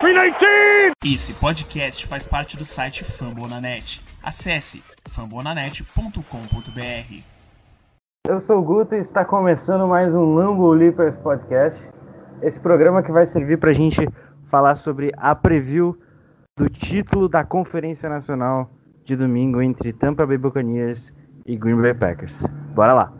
319! Esse podcast faz parte do site Fambonanet. Acesse fambonanet.com.br. Eu sou o Guto e está começando mais um Lambo Leapers Podcast. Esse programa que vai servir para a gente falar sobre a preview do título da Conferência Nacional de domingo entre Tampa Bay Buccaneers e Green Bay Packers. Bora lá!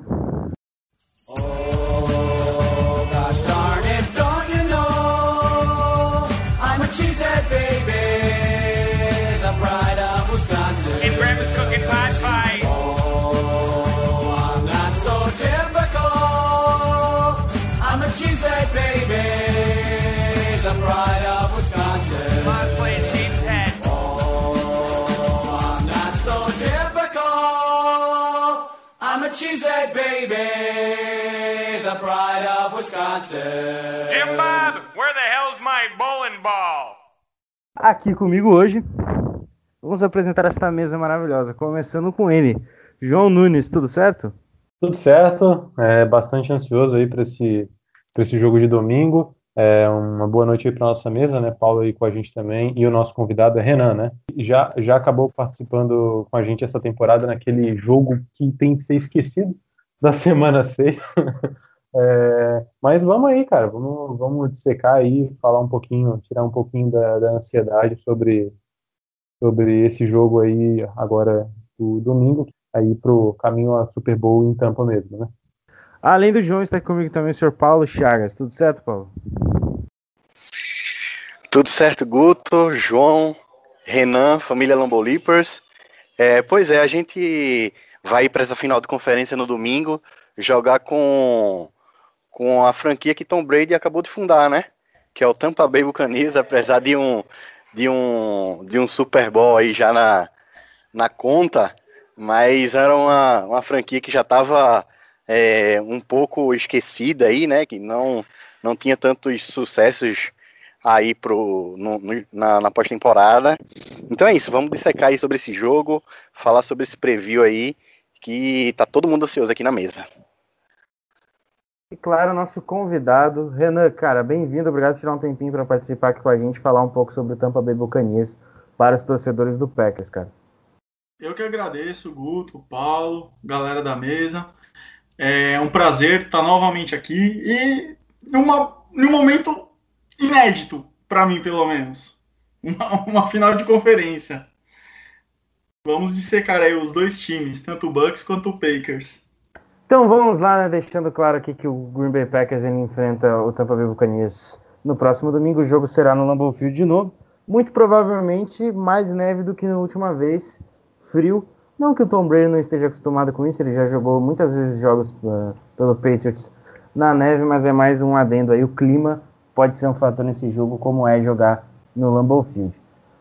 Jim Bob, where the hell's my bowling ball? Aqui comigo hoje, vamos apresentar esta mesa maravilhosa, começando com ele, João Nunes, tudo certo? Tudo certo, é bastante ansioso aí para esse, pra esse jogo de domingo. É uma boa noite aí para nossa mesa, né? Paulo aí com a gente também e o nosso convidado é Renan, né? Já já acabou participando com a gente essa temporada naquele jogo que tem que ser esquecido da semana 6. É, mas vamos aí, cara, vamos, vamos dissecar aí, falar um pouquinho, tirar um pouquinho da, da ansiedade sobre, sobre esse jogo aí agora do domingo, aí pro caminho a Super Bowl em Tampa mesmo, né? Além do João, está aqui comigo também o senhor Paulo Chagas, tudo certo, Paulo? Tudo certo, Guto, João, Renan, família Lambolipers. É, pois é, a gente vai para essa final de conferência no domingo jogar com, com a franquia que Tom Brady acabou de fundar, né? Que é o Tampa Bay Buccaneers, apesar de um de um de um Super Bowl aí já na, na conta, mas era uma, uma franquia que já estava é, um pouco esquecida aí, né? Que não não tinha tantos sucessos aí pro, no, no, na, na pós-temporada. Então é isso, vamos dissecar aí sobre esse jogo, falar sobre esse preview aí, que tá todo mundo ansioso aqui na mesa. E claro, nosso convidado, Renan, cara, bem-vindo, obrigado por tirar um tempinho para participar aqui com a gente, falar um pouco sobre o Tampa Bay Buccaneers para os torcedores do Packers, cara. Eu que agradeço, Guto, Paulo, galera da mesa. É um prazer estar novamente aqui e numa, num momento inédito, para mim, pelo menos. Uma, uma, final de conferência. Vamos dissecar aí os dois times, tanto o Bucks quanto o Packers. Então vamos lá, né, deixando claro aqui que o Green Bay Packers enfrenta o Tampa Bay Buccaneers no próximo domingo. O jogo será no Lambeau Field de novo. Muito provavelmente mais neve do que na última vez, frio. Não que o Tom Brady não esteja acostumado com isso, ele já jogou muitas vezes jogos uh, pelo Patriots na neve, mas é mais um adendo aí. O clima pode ser um fator nesse jogo, como é jogar no Lambeau Field.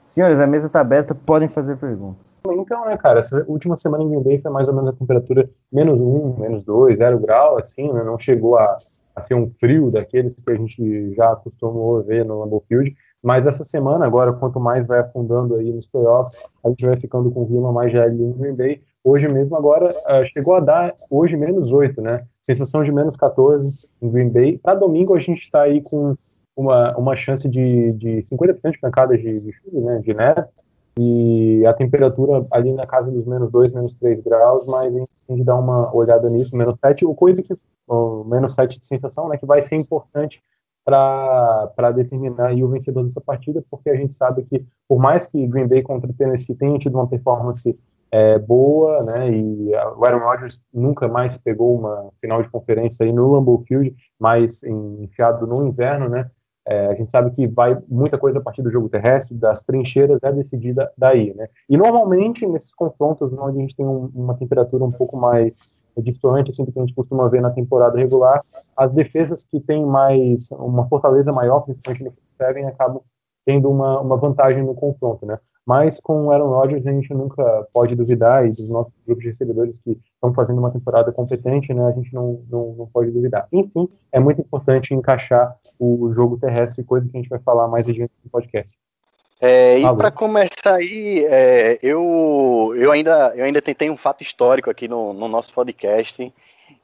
Senhores, a mesa está aberta, podem fazer perguntas. Então, né, cara, essa última semana em Green Bay foi mais ou menos a temperatura menos um, menos dois, zero grau, assim, né, não chegou a, a ser um frio daqueles que a gente já acostumou a ver no Lambeau Field, mas essa semana, agora, quanto mais vai afundando aí nos playoffs, a gente vai ficando com o mais gélido em Green Bay. Hoje mesmo, agora, uh, chegou a dar, hoje, menos 8, né? Sensação de menos 14 em Green Bay. Para domingo, a gente está aí com uma, uma chance de, de 50% de pancadas de, de chuva, né? De neve. E a temperatura ali na casa dos menos 2, menos 3 graus, mas a gente tem que dar uma olhada nisso, menos 7, o coisa que, o menos 7 de sensação, né? Que vai ser importante para determinar o vencedor dessa partida, porque a gente sabe que, por mais que Green Bay contra Tennessee tenha tido uma performance é, boa, né, e o Aaron Rodgers nunca mais pegou uma final de conferência aí no Lambeau Field, mas enfiado no inverno, né, é, a gente sabe que vai muita coisa a partir do jogo terrestre, das trincheiras, é decidida daí, né, e normalmente nesses confrontos onde a gente tem um, uma temperatura um pouco mais distante, assim, do que a gente costuma ver na temporada regular, as defesas que têm mais, uma fortaleza maior, principalmente no Seven, acabam tendo uma, uma vantagem no confronto, né? Mas com o Aaron Rodgers a gente nunca pode duvidar, e dos nossos grupos de recebedores que estão fazendo uma temporada competente, né? A gente não, não, não pode duvidar. Enfim, é muito importante encaixar o jogo terrestre, coisa que a gente vai falar mais adiante no podcast. É, e para começar aí, é, eu, eu, ainda, eu ainda tentei um fato histórico aqui no, no nosso podcast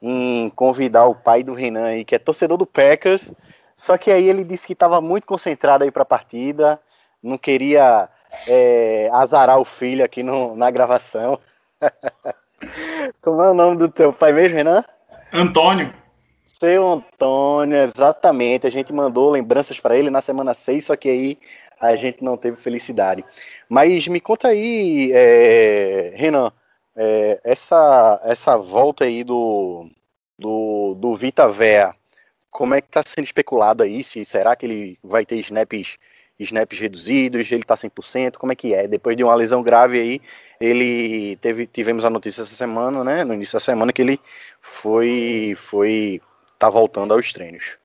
em convidar o pai do Renan aí, que é torcedor do Packers, Só que aí ele disse que estava muito concentrado aí para a partida, não queria é, azarar o filho aqui no, na gravação. Como é o nome do teu pai mesmo, Renan? Antônio. Seu Antônio, exatamente. A gente mandou lembranças para ele na semana 6, só que aí a gente não teve felicidade. Mas me conta aí, é, Renan, é, essa, essa volta aí do, do, do Vita Vea, como é que está sendo especulado aí? Se, será que ele vai ter snaps, snaps reduzidos? Ele está 100%? Como é que é? Depois de uma lesão grave aí, ele teve, tivemos a notícia essa semana, né? No início da semana que ele foi, foi, tá voltando aos treinos.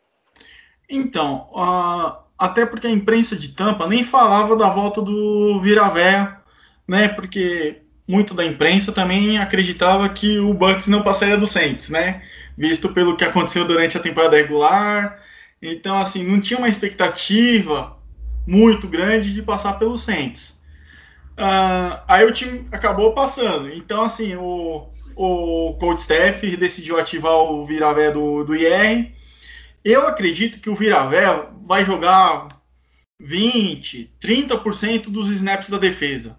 Então, uh, até porque a imprensa de Tampa nem falava da volta do Viravé, né? Porque muito da imprensa também acreditava que o Bucks não passaria do Saints, né? Visto pelo que aconteceu durante a temporada regular. Então, assim, não tinha uma expectativa muito grande de passar pelo Saints. Uh, aí o time acabou passando. Então, assim, o, o coach staff decidiu ativar o Viravé do, do IR. Eu acredito que o Viravé vai jogar 20, 30% dos snaps da defesa.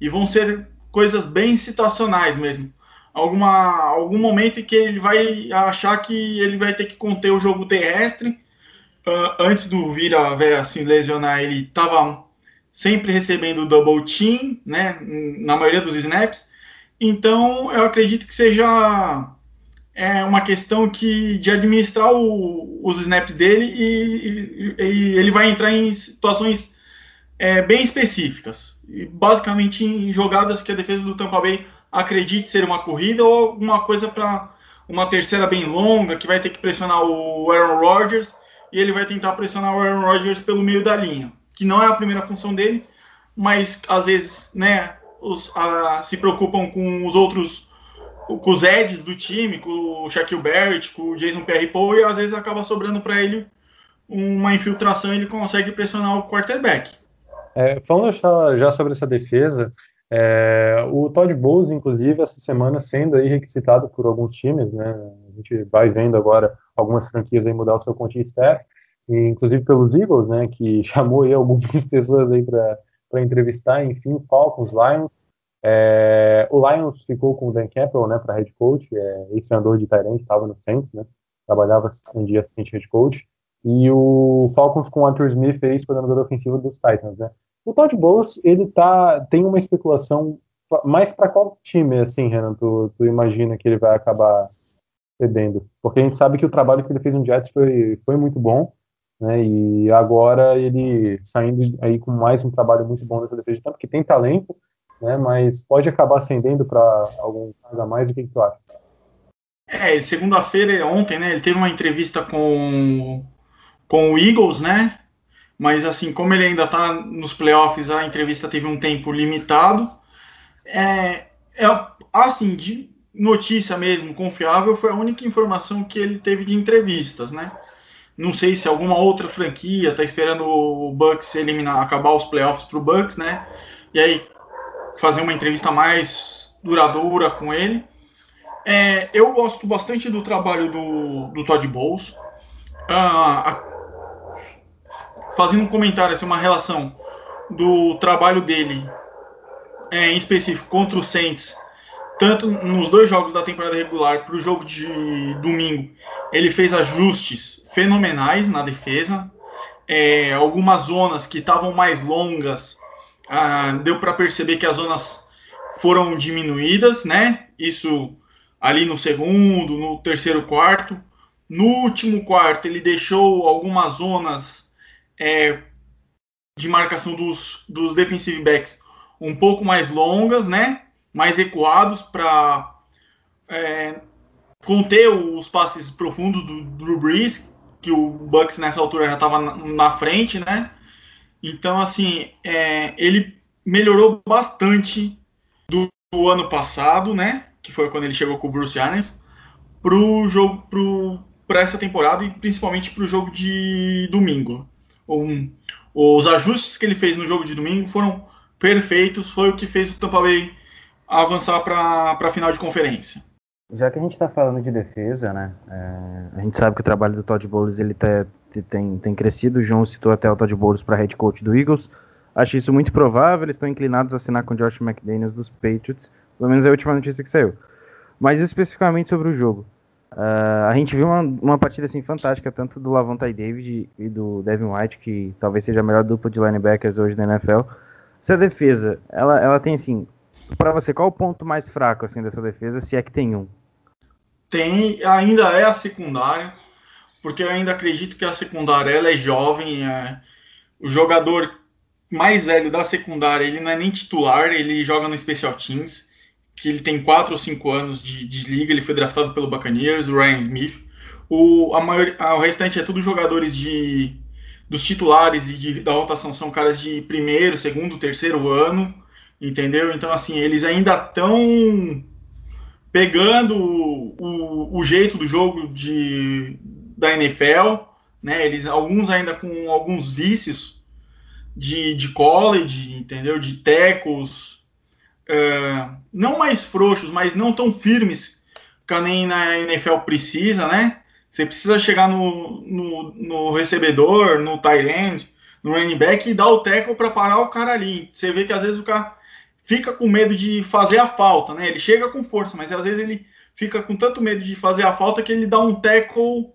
E vão ser coisas bem situacionais mesmo. Alguma, algum momento em que ele vai achar que ele vai ter que conter o jogo terrestre. Uh, antes do Vira se assim, lesionar, ele estava sempre recebendo double team, né, na maioria dos snaps. Então, eu acredito que seja é uma questão que de administrar o, os snaps dele e, e, e, ele vai entrar em situações é, bem específicas e basicamente em jogadas que a defesa do Tampa Bay acredite ser uma corrida ou alguma coisa para uma terceira bem longa que vai ter que pressionar o Aaron Rodgers e ele vai tentar pressionar o Aaron Rodgers pelo meio da linha, que não é a primeira função dele, mas às vezes, né, os, a, se preocupam com os outros, com os Eds do time, com o Shaquille Barrett, com o Jason Pierre-Paul e às vezes acaba sobrando para ele uma infiltração e ele consegue pressionar o quarterback. É, falando já, já, sobre essa defesa, é, o Todd Bowles, inclusive, essa semana sendo aí requisitado por alguns times, né? A gente vai vendo agora algumas franquias aí mudar o seu coaching staff, inclusive pelos Eagles, né? Que chamou aí algumas pessoas aí para entrevistar, enfim, Falcons, Lions. É, o Lions ficou com o Dan Campbell, né, para head coach, é, esse andor de Tyrant, estava no Saints, né? Trabalhava um dia assistente head coach. E o Falcons com o Arthur Smith, ex-coordenador ofensivo dos Titans, né? O Todd Bowles, ele tá, tem uma especulação mais para qual time, assim, Renan, tu, tu, imagina que ele vai acabar cedendo? Porque a gente sabe que o trabalho que ele fez no Jets foi, foi muito bom, né, e agora ele saindo aí com mais um trabalho muito bom nessa defesa de que tem talento, né, mas pode acabar ascendendo para algum cargo a mais, o que, que tu acha? É, segunda-feira, ontem, né, ele teve uma entrevista com, com o Eagles, né, mas assim, como ele ainda está nos playoffs, a entrevista teve um tempo limitado. É, é, assim, de notícia mesmo, confiável, foi a única informação que ele teve de entrevistas, né? Não sei se alguma outra franquia está esperando o Bucks eliminar, acabar os playoffs para o Bucks, né? E aí fazer uma entrevista mais duradoura com ele. É, eu gosto bastante do trabalho do, do Todd Bowles. Ah, a, fazendo um comentário, assim, uma relação do trabalho dele é, em específico contra o Saints, tanto nos dois jogos da temporada regular para o jogo de domingo, ele fez ajustes fenomenais na defesa. É, algumas zonas que estavam mais longas, ah, deu para perceber que as zonas foram diminuídas, né? Isso ali no segundo, no terceiro quarto. No último quarto, ele deixou algumas zonas é, de marcação dos, dos defensive backs um pouco mais longas, né? Mais ecoados para é, conter os passes profundos do Drew Brees, que o Bucks nessa altura já estava na, na, frente, né? Então, assim, é, ele melhorou bastante do, do, ano passado, né? Que foi quando ele chegou com o Bruce Arians, pro jogo, para essa temporada e principalmente para o jogo de domingo um, os ajustes que ele fez no jogo de domingo foram perfeitos, foi o que fez o Tampa Bay avançar para a final de conferência. Já que a gente está falando de defesa, né, é, a gente sabe que o trabalho do Todd Bowles ele tá, tem, tem crescido. O João citou até o Todd Bowles para head coach do Eagles. Acho isso muito provável. Eles estão inclinados a assinar com o Josh McDaniels dos Patriots. Pelo menos é a última notícia que saiu. Mas especificamente sobre o jogo. Uh, a gente viu uma, uma partida assim fantástica, tanto do Lavonte David e do Devin White, que talvez seja a melhor dupla de linebackers hoje da NFL. Essa defesa, ela, ela tem assim, para você, qual o ponto mais fraco assim dessa defesa, se é que tem um? Tem, ainda é a secundária, porque eu ainda acredito que a secundária ela é jovem, é, o jogador mais velho da secundária, ele não é nem titular, ele joga no Special Teams, que ele tem 4 ou 5 anos de, de liga, ele foi draftado pelo Buccaneers, o Ryan Smith. O, a maior, a, o restante é tudo jogadores de dos titulares e de, da rotação são caras de primeiro, segundo, terceiro ano, entendeu? Então, assim, eles ainda estão pegando o, o, jeito do jogo de, da NFL, né? Eles, alguns ainda com alguns vícios de, de college, entendeu? De tecos, é, não mais frouxos, mas não tão firmes que nem na NFL precisa, né? Você precisa chegar no, no, no recebedor, no tight end, no running back e dar o tackle para parar o cara ali. Você vê que às vezes o cara fica com medo de fazer a falta, né? Ele chega com força, mas às vezes ele fica com tanto medo de fazer a falta que ele dá um tackle,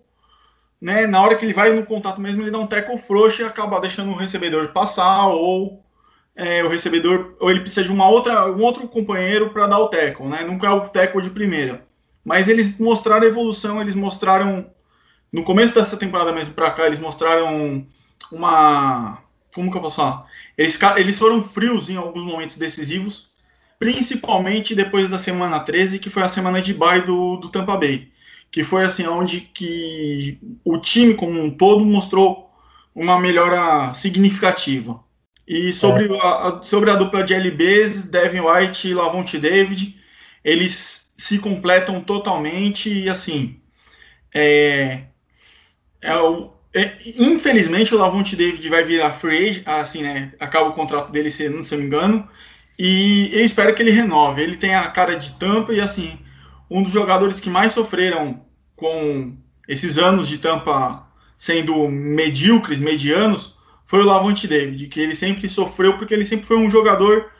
né? Na hora que ele vai no contato mesmo, ele dá um tackle frouxo e acaba deixando o recebedor passar ou é, o recebedor ou ele precisa de uma outra, um outro companheiro para dar o tackle, né? Nunca é o tackle de primeira. Mas eles mostraram evolução, eles mostraram no começo dessa temporada mesmo para cá, eles mostraram uma como que eu posso falar? Eles, eles foram frios em alguns momentos decisivos, principalmente depois da semana 13, que foi a semana de bye do, do Tampa Bay, que foi assim onde que o time como um todo mostrou uma melhora significativa. E sobre, é. a, sobre a dupla de LBs, Devin White e Lavonte David, eles se completam totalmente e assim. É, é o, é, infelizmente o Lavonte David vai virar free assim, né? Acaba o contrato dele, se não se me engano. E eu espero que ele renove. Ele tem a cara de tampa e assim, um dos jogadores que mais sofreram com esses anos de tampa sendo medíocres, medianos, foi o Lavonte David, que ele sempre sofreu porque ele sempre foi um jogador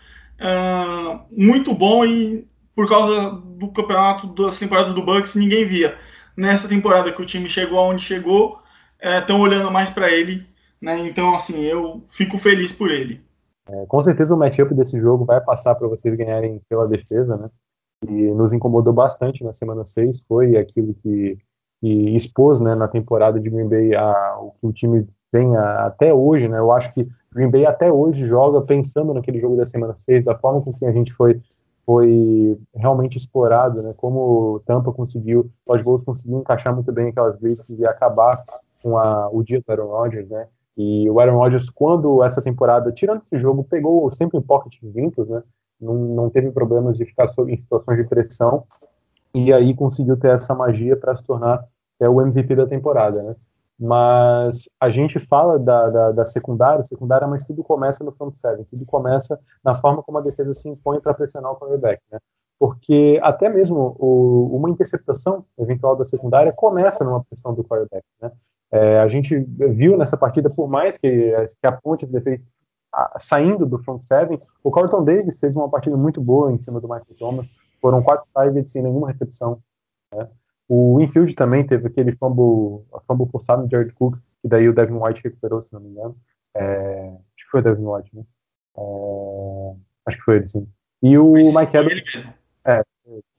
uh, muito bom e por causa do campeonato das temporadas do Bucks ninguém via. Nessa temporada que o time chegou aonde chegou, estão é, olhando mais para ele, né? Então assim eu fico feliz por ele. É, com certeza o matchup desse jogo vai passar para vocês ganharem pela defesa, né? E nos incomodou bastante na semana 6, foi aquilo que, que expôs né, na temporada de Green Bay a, o que o time tem a, até hoje, né? Eu acho que Green Bay até hoje joga pensando naquele jogo da semana 6, da forma com que a gente foi foi realmente explorado, né? Como Tampa conseguiu, Todd Bowles conseguiu encaixar muito bem aquelas blitzes e acabar com a, o dia do Aaron Rodgers, né? E o Aaron Rodgers, quando essa temporada, tirando esse jogo, pegou sempre em pocket limpos, né? Não, não teve problemas de ficar em situações de pressão e aí conseguiu ter essa magia para se tornar é, o MVP da temporada, né? mas a gente fala da, da, da, secundária, secundária, mas tudo começa no front seven, tudo começa na forma como a defesa se impõe para pressionar o quarterback, né? Porque até mesmo o, uma interceptação eventual da secundária começa numa pressão do quarterback, né? É, a gente viu nessa partida, por mais que, que a ponte defesa saindo do front seven, o Carlton Davis teve uma partida muito boa em cima do Michael Thomas, foram quatro targets sem nenhuma recepção, né? O infield também teve aquele fumble, fumble forçado no Jared Cook, que daí o Devin White recuperou, se não me engano. É, acho que foi o Devin White, né? É, acho que foi ele, sim. E o Mike Edwards. É,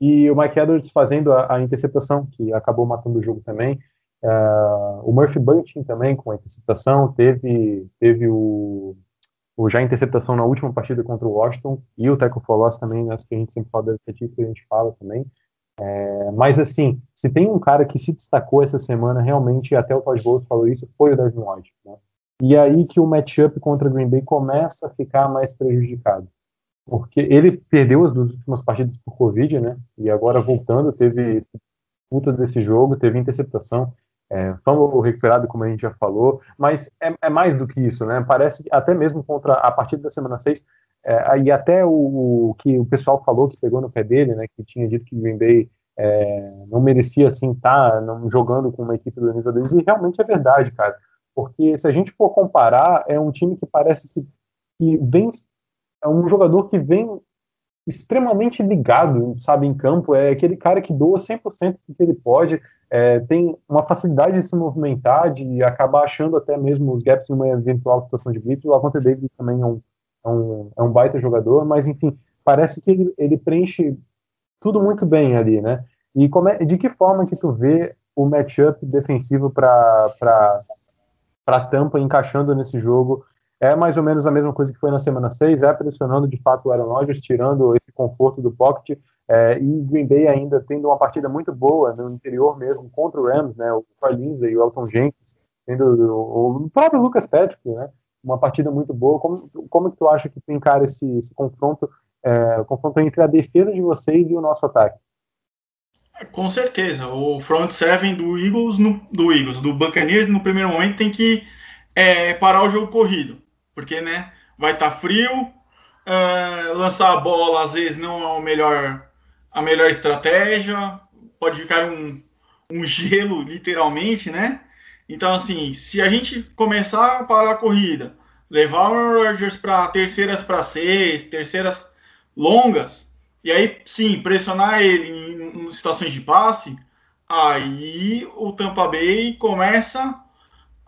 e o Mike Edwards fazendo a, a, interceptação, que acabou matando o jogo também. Uh, o Murphy Bunting também com a interceptação. Teve, teve o, o já interceptação na última partida contra o Washington. E o Teco Folos também, acho que a gente sempre fala da que a gente fala também. É, mas assim, se tem um cara que se destacou essa semana, realmente, até o Todd Bowles falou isso, foi o Devin White. Né? E aí que o matchup contra o Green Bay começa a ficar mais prejudicado. Porque ele perdeu as duas últimas partidas por Covid, né? E agora voltando, teve puta desse jogo, teve interceptação, é, recuperado, como a gente já falou, mas é, é, mais do que isso, né? Parece até mesmo contra a partida da semana 6, é, e até o, o, que o pessoal falou que pegou no pé dele, né, que tinha dito que Green Bay é, não merecia assim estar tá, não, jogando com uma equipe do nível deles, e realmente é verdade, cara. porque se a gente for comparar, é um time que parece que, que vem, é um jogador que vem extremamente ligado, sabe, em campo, é aquele cara que doa 100% do que ele pode, é, tem uma facilidade de se movimentar, de acabar achando até mesmo os gaps numa eventual situação de blitz, o Avante Davis também é um, é um, é um baita jogador, mas enfim, parece que ele, ele preenche tudo muito bem ali, né, e é, de que forma que tu vê o matchup defensivo para Tampa encaixando nesse jogo é mais ou menos a mesma coisa que foi na semana 6, é pressionando de fato o Aaron Rodgers, tirando esse conforto do pocket, é, e Green Bay ainda tendo uma partida muito boa no interior mesmo contra o Rams, né, o Troy e o Elton Jenkins, tendo o, o próprio Lucas Patrick, né, uma partida muito boa. Como, como que tu acha que tem cara esse, esse confronto, é, confronto entre a defesa de vocês e o nosso ataque? Com certeza, o front seven do Eagles, no, do Eagles, do Buccaneers, no primeiro momento tem que é, parar o jogo corrido porque né, vai estar tá frio, uh, lançar a bola às vezes não é o melhor, a melhor estratégia, pode ficar um, um gelo literalmente, né? Então, assim, se a gente começar a parar a corrida, levar o Rodgers para terceiras para seis, terceiras longas, e aí sim pressionar ele em, em situações de passe, aí o Tampa Bay começa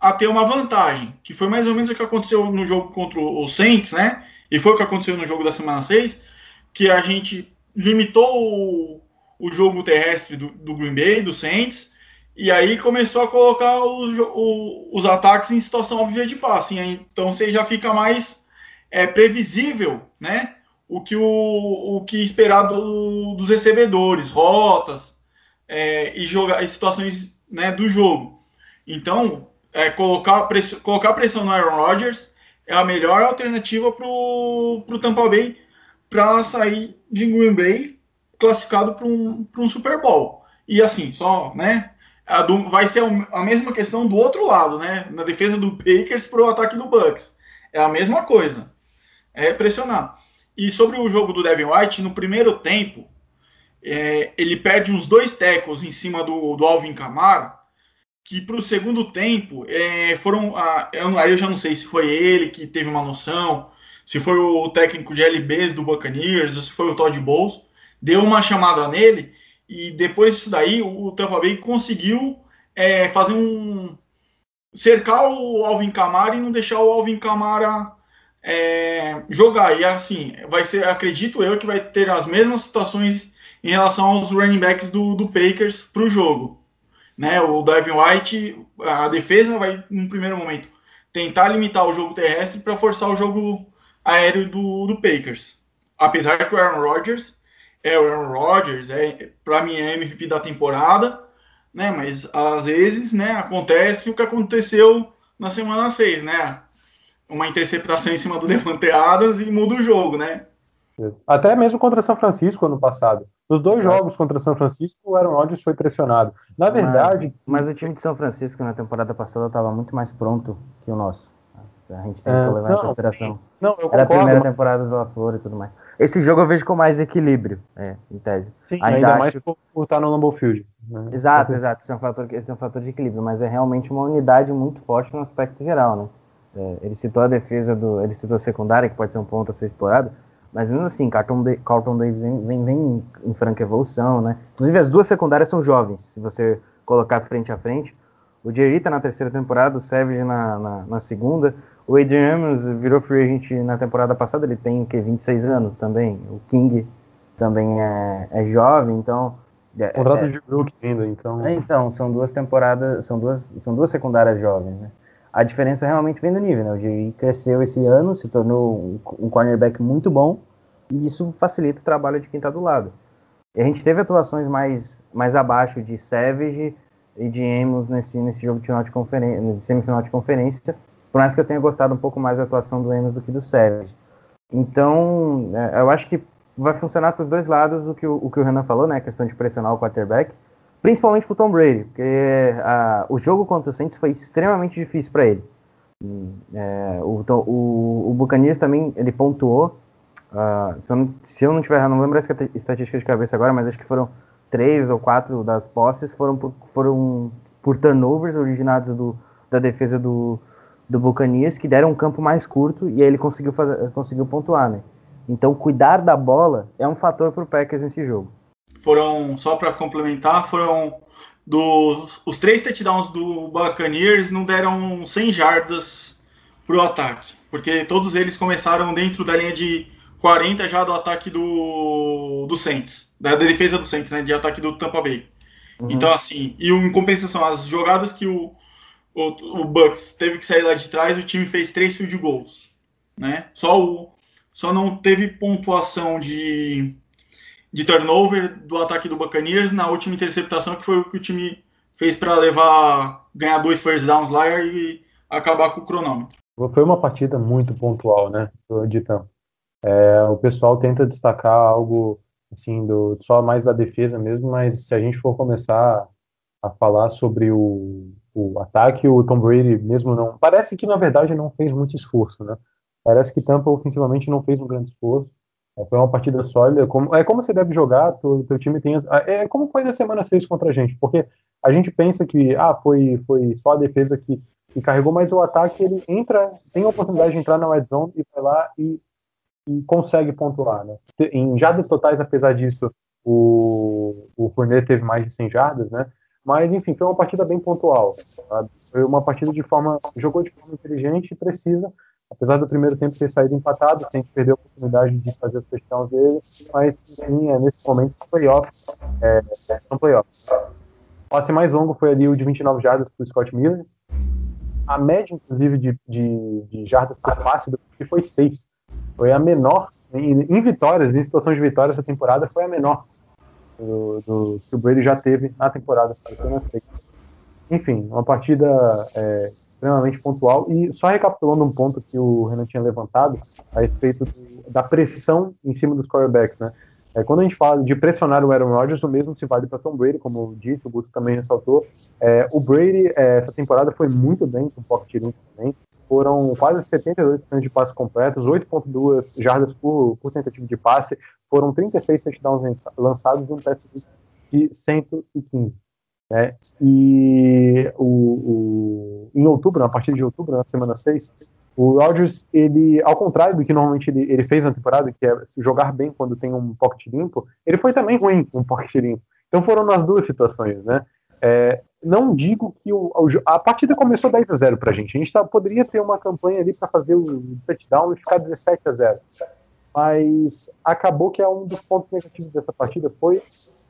a ter uma vantagem, que foi mais ou menos o que aconteceu no jogo contra o Saints, né? E foi o que aconteceu no jogo da semana 6, que a gente limitou o, o jogo terrestre do, do, Green Bay, do Saints, e aí começou a colocar os, o, os ataques em situação óbvia de passe. Então você já fica mais é, previsível, né? O que, o, o que esperar do, dos recebedores, rotas é, e jogar em situações né, do jogo. Então, é, colocar, pressão, colocar pressão no Aaron Rodgers é a melhor alternativa para o Tampa Bay para sair de Green Bay classificado para um, um Super Bowl. E assim, só, né? Do, vai ser a mesma questão do outro lado, né? Na defesa do Bakers para o ataque do Bucks. É a mesma coisa. É pressionar. E sobre o jogo do Devin White, no primeiro tempo, é, ele perde uns dois tackles em cima do, do Alvin Kamara que para o segundo tempo é, foram. Ah, eu, aí eu já não sei se foi ele que teve uma noção, se foi o técnico de LBs do Buccaneers, se foi o Todd Bowles, deu uma chamada nele e depois disso daí o Tampa Bay conseguiu é, fazer um cercar o Alvin Kamara e não deixar o Alvin Kamara é, jogar. E assim, vai ser, acredito eu, que vai ter as mesmas situações em relação aos running backs do, do Packers para o jogo. Né? O Devin White, a defesa vai, no primeiro momento, tentar limitar o jogo terrestre para forçar o jogo aéreo do, do Packers. Apesar que o Aaron Rodgers é o Aaron Rodgers, é, para mim é MVP da temporada, né? Mas às vezes, né, acontece o que aconteceu na semana 6, né? Uma interceptação em cima do Devante Adams e muda o jogo, né? Até mesmo contra São Francisco ano passado. Nos dois é. jogos contra São Francisco, o Aaron Rodgers foi pressionado. Na verdade. Mas, mas o time de São Francisco na temporada passada estava muito mais pronto que o nosso. A gente tem é, que levar não, em consideração. Não, eu concordo, Era a primeira mas... temporada do LaFleur e tudo mais. Esse jogo eu vejo com mais equilíbrio, é, em tese. Sim, ainda, ainda acho... mais por, por estar no Lambeau Field. Né? Exato, Esse... exato. Esse é, um fator, esse é um fator de equilíbrio, mas é realmente uma unidade muito forte no aspecto geral, né? É, ele citou a defesa do. Ele citou a secundária, que pode ser um ponto a ser explorado. Mas mesmo assim, Carlton, Carlton Davis vem, vem, vem, em franca evolução, né? Inclusive as duas secundárias são jovens, se você colocar frente a frente. O Jerry tá na terceira temporada, o Savage na, na, na, segunda. O Adrian Amos virou free agent na temporada passada, ele tem que 26 anos também. O King também é, é jovem, então... É, Contrato é, de Brook ainda, então... É, então, são duas temporadas, são duas, são duas secundárias jovens, né? A diferença realmente vem do nível, né? O Jerry cresceu esse ano, se tornou um cornerback muito bom, e isso facilita o trabalho de quem está do lado. E a gente teve atuações mais, mais abaixo de Savage e de Amos nesse, nesse jogo de, final de, conferência, de semifinal de conferência, por mais que eu tenha gostado um pouco mais da atuação do Amos do que do Savage. Então, é, eu acho que vai funcionar para os dois lados o que o, o que o Renan falou, né? A questão de pressionar o quarterback, principalmente para o Tom Brady, porque a, o jogo contra o Saints foi extremamente difícil para ele. É, o, o, o Buccaneers também ele pontuou. Uh, se, eu não, se eu não tiver, não lembro essa estatística de cabeça agora, mas acho que foram três ou quatro das posses foram por, foram por turnovers originados do, da defesa do, do Bucanias, que deram um campo mais curto e aí ele conseguiu, fazer, conseguiu pontuar, né? Então, cuidar da bola é um fator para o Packers nesse jogo. Foram, só para complementar, foram dos os três touchdowns do Buccaneers não deram 100 jardas para o ataque, porque todos eles começaram dentro da linha de 40 já do ataque do, do Saints, da, da defesa do Saints, né, de ataque do Tampa Bay. Uhum. Então, assim, e em compensação, as jogadas que o, o, o Bucks teve que sair lá de trás, o time fez três field goals, né? Só o só não teve pontuação de de turnover do ataque do Buccaneers na última interceptação, que foi o que o time fez para levar ganhar dois first downs lá e acabar com o cronômetro. Foi uma partida muito pontual, né, campo. É, o pessoal tenta destacar algo assim do só mais da defesa mesmo, mas se a gente for começar a falar sobre o, o ataque, o Tom Brady mesmo não parece que na verdade não fez muito esforço, né? Parece que Tampa ofensivamente não fez um grande esforço. É, foi uma partida sólida. Como, é como você deve jogar, o teu time tem. É como foi na semana 6 contra a gente, porque a gente pensa que ah, foi, foi só a defesa que, que carregou, mas o ataque ele entra, tem a oportunidade de entrar na red zone e vai lá e, e consegue pontuar. Né? Em jardas totais, apesar disso, o, o Fournier teve mais de 100 jardas, né? Mas, enfim, foi uma partida bem pontual. Sabe? Foi uma partida de forma. jogou de forma inteligente e precisa apesar do primeiro tempo ter saído empatado, sem perder a oportunidade de fazer os touchdowns dele, mas sim, é, nesse momento são playoffs, é, são playoffs. O passe mais longo foi ali o de 29 jardas para o Scott Miller. A média, inclusive, de, de, de jardas por passe do que foi 6. Foi a menor, em, em, vitórias, em situações de vitórias essa temporada, foi a menor do, do, que o Brady já teve na temporada. Enfim, uma partida é, extremamente pontual. E só recapitulando um ponto que o Renan tinha levantado a respeito do, da pressão em cima dos quarterbacks, né? É, quando a gente fala de pressionar o Aaron Rodgers, o mesmo se vale para Tom Brady, como eu disse, o Guto também ressaltou. É, o Brady, é, essa temporada, foi muito bem com o pocket também. Foram quase 72% de passes completos, 8,2 jardas por, por tentativa de passe, foram 36 touchdowns lançados e um teste de 115. Né? E o, o, em outubro, a partir de outubro, na semana 6, o Rodgers, ele, ao contrário do que normalmente ele, ele fez na temporada, que é jogar bem quando tem um pocket limpo, ele foi também ruim com um pocket limpo. Então foram nas duas situações, né? É, não digo que o, a partida começou 10 a 0 pra gente. A gente tá, poderia ter uma campanha ali para fazer o touchdown e ficar 17 a 0. Mas acabou que é um dos pontos negativos dessa partida foi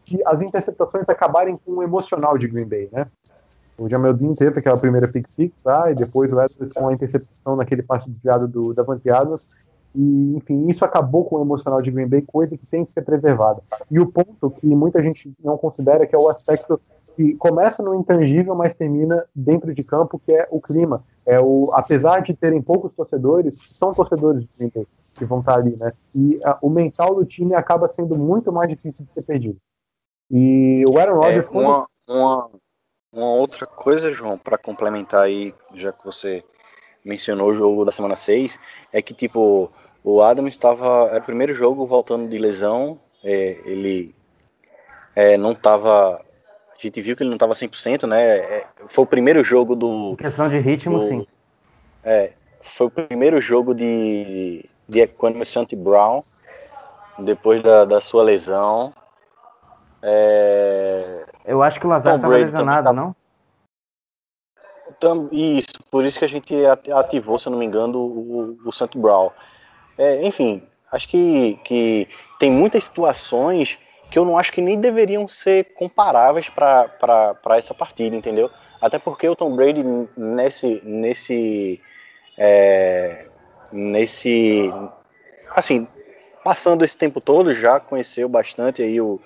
que as interceptações acabarem com o emocional de Green Bay, né? O Jamel Dean teve aquela primeira pick six, tá? E depois o Edwards com a interceptação naquele passe desviado do Davante Adams. E, enfim, isso acabou com o emocional de Green Bay, coisa que tem que ser preservada. E o ponto que muita gente não considera que é o aspecto que começa no intangível, mas termina dentro de campo, que é o clima. É o, apesar de terem poucos torcedores, são torcedores de Green Bay que vão estar ali, né? E a, o mental do time acaba sendo muito mais difícil de ser perdido. E o Aaron Rodgers. É, uma, uma, uma outra coisa, João, para complementar aí, já que você mencionou o jogo da semana 6, é que, tipo, o Adam estava. Era o primeiro jogo voltando de lesão, é, ele é, não estava. A gente viu que ele não estava 100%, né? É, foi o primeiro jogo do. Em questão de ritmo, do, sim. É, foi o primeiro jogo de, de Equanimous Brown, depois da, da sua lesão. É... Eu acho que o Lazar estava lesionado, não? Isso, por isso que a gente ativou, se eu não me engano, o, o Santo Brown. É, enfim, acho que, que tem muitas situações que eu não acho que nem deveriam ser comparáveis para essa partida, entendeu? Até porque o Tom Brady nesse nesse é, nesse assim passando esse tempo todo já conheceu bastante aí o,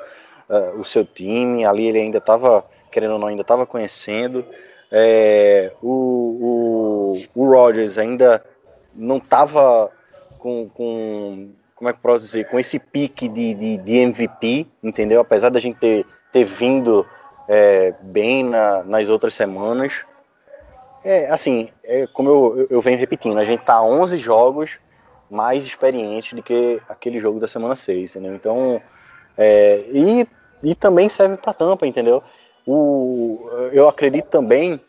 uh, o seu time, ali ele ainda estava, querendo ou não, ainda estava conhecendo. É, o, o, o Rodgers ainda não estava com, com, como é que posso dizer, com esse pique de, de, de MVP, entendeu? Apesar da gente ter, ter vindo é, bem na, nas outras semanas. É, assim, é, como eu, eu venho repetindo, a gente tá 11 jogos mais experiente do que aquele jogo da semana 6, entendeu? Então, é, e, e também serve para Tampa, entendeu? O, eu acredito também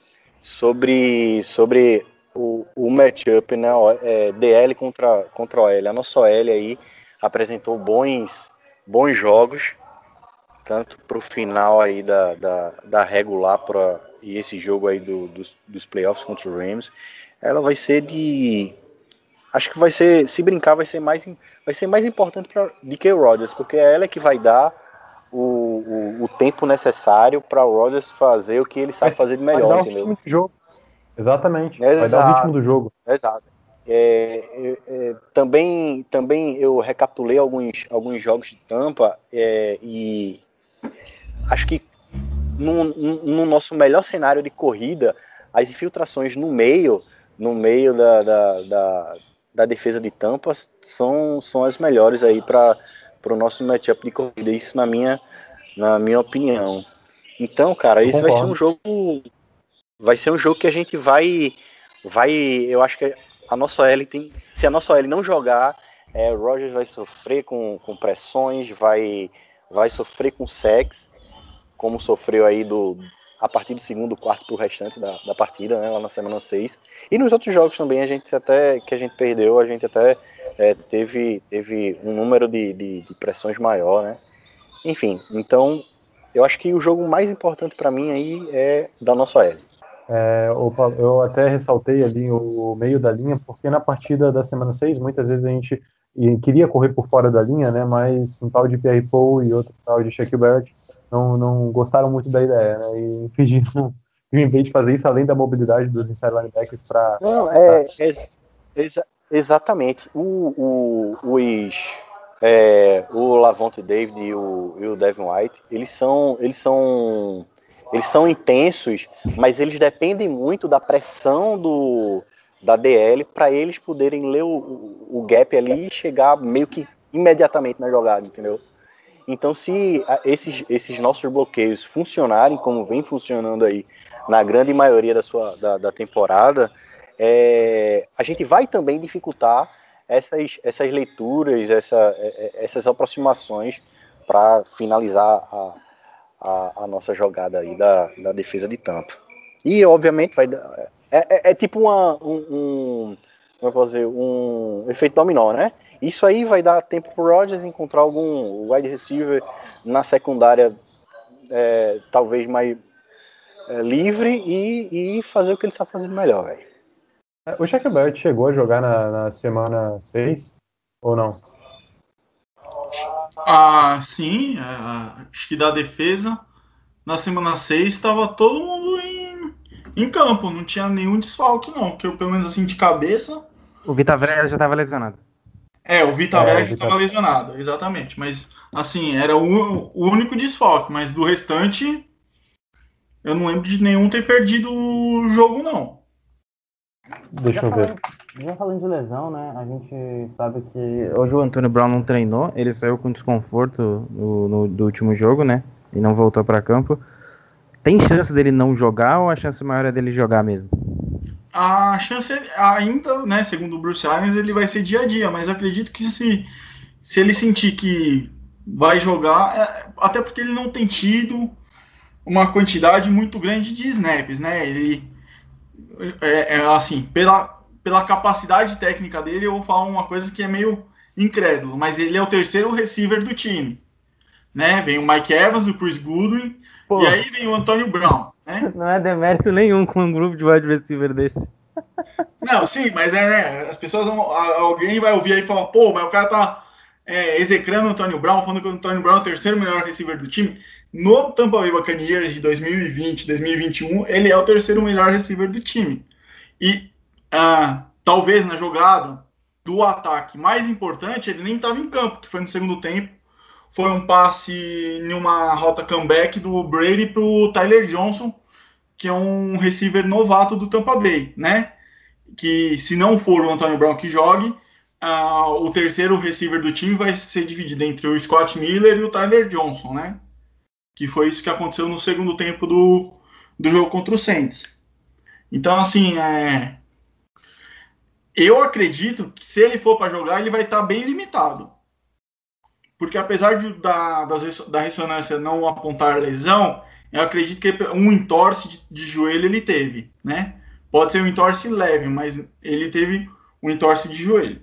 sobre, sobre o, o matchup, né? É, DL contra, contra OL. A nossa OL aí apresentou bons, bons jogos, tanto para o final aí da, da, da regular pra, e esse jogo aí do, dos, dos playoffs contra o Rams. Ela vai ser de. Acho que vai ser, se brincar, vai ser mais, vai ser mais importante pra, de que o Rodgers, porque é ela que vai dar o, o, o tempo necessário para o Rodgers fazer o que ele sabe fazer de melhor, vai dar entendeu? O ritmo do jogo. Exatamente. Exato. Vai dar o ritmo do jogo. Exato. É, é, é, também, também eu recapitulei alguns, alguns jogos de tampa é, e acho que no, no, nosso melhor cenário de corrida, as infiltrações no meio, no meio da, da, da, da defesa de tampas são, são as melhores aí para o nosso matchup de corrida. Isso na minha, na minha opinião. Então, cara, isso vai ser um jogo. Vai ser um jogo que a gente vai. Vai. Eu acho que a nossa L tem. Se a nossa L não jogar, é, o Rogers vai sofrer com, com pressões, vai, vai sofrer com sex, como sofreu aí do, a partir do segundo quarto para o restante da, da partida, né, lá na semana 6. E nos outros jogos também, a gente até que a gente perdeu, a gente até é, teve, teve um número de, de, de, pressões maior, né? Enfim, então eu acho que o jogo mais importante para mim aí é da nossa L. É, eu até ressaltei ali o meio da linha, porque na partida da semana 6, muitas vezes a gente queria correr por fora da linha, né? Mas um tal de Pierre Paul e outro tal de Shaquille Barrett não, não gostaram muito da ideia, né? E fingiram, em vez de fazer isso, além da mobilidade dos inside linebackers para. Não, é, é exa exatamente. O, o, os, é, o Lavonte David e o, e o Devin White, eles são, eles são eles são intensos, mas eles dependem muito da pressão do, da DL para eles poderem ler o, o, gap ali e chegar meio que imediatamente na jogada, entendeu? Então, se esses, esses nossos bloqueios funcionarem como vem funcionando aí na grande maioria da, sua, da, da temporada, é, a gente vai também dificultar essas, essas leituras, essa, é, é, essas aproximações para finalizar a, a, a, nossa jogada aí da, da defesa de tampa. E obviamente vai. É, é, é tipo uma, um, um, como eu posso dizer, um efeito dominó, né? Isso aí vai dar tempo pro Rodgers encontrar algum wide receiver na secundária, é, talvez mais é, livre e, e, fazer o que ele está fazendo melhor, velho. É, o Shaq Barrett chegou a jogar na, na semana 6 ou não? Ah, sim, é, acho que da defesa. Na semana 6 estava todo mundo em, em campo, não tinha nenhum desfalque, não. Que eu, pelo menos assim, de cabeça. O Vitor já estava lesionado. É, o Vitor é, estava lesionado, exatamente. Mas, assim, era o, o, único desfalque, mas do restante, eu não lembro de nenhum ter perdido o jogo, não. Deixa eu ver. Já falando de lesão, né? A gente sabe que hoje o Antônio Brown não treinou, ele saiu com desconforto no, no do último jogo, né? E não voltou para campo. Tem chance dele não jogar ou a chance maior é dele jogar mesmo? A chance ainda, né, segundo o Bruce Arians, ele vai ser dia a dia, mas acredito que se, se ele sentir que vai jogar, é, até porque ele não tem tido uma quantidade muito grande de snaps, né? Ele é, é assim, pela pela capacidade técnica dele, eu vou falar uma coisa que é meio incrédulo, mas ele é o terceiro receiver do time. Né? Vem o Mike Evans, o Chris Goodwin, Pô. e aí vem o Antônio Brown. Né? Não é demérito nenhum com um grupo de wide receiver desse. Não, sim, mas é, né? As pessoas vão. Alguém vai ouvir aí e falar, pô, mas o cara tá é, execrando o Antônio Brown, falando que o Antônio Brown é o terceiro melhor receiver do time. No Tampa Bay Buccaneers de 2020, 2021, ele é o terceiro melhor receiver do time. E ah, talvez na jogada do ataque mais importante, ele nem estava em campo, que foi no segundo tempo. Foi um passe em uma rota comeback do Brady para o Tyler Johnson, que é um receiver novato do Tampa Bay, né? Que se não for o Antônio Brown que jogue, uh, o terceiro receiver do time vai ser dividido entre o Scott Miller e o Tyler Johnson, né? Que foi isso que aconteceu no segundo tempo do, do jogo contra o Saints. Então, assim, é, eu acredito que se ele for para jogar, ele vai estar tá bem limitado. Porque apesar de, da, da ressonância não apontar lesão, eu acredito que um entorse de, de joelho ele teve, né? Pode ser um entorse leve, mas ele teve um entorse de joelho.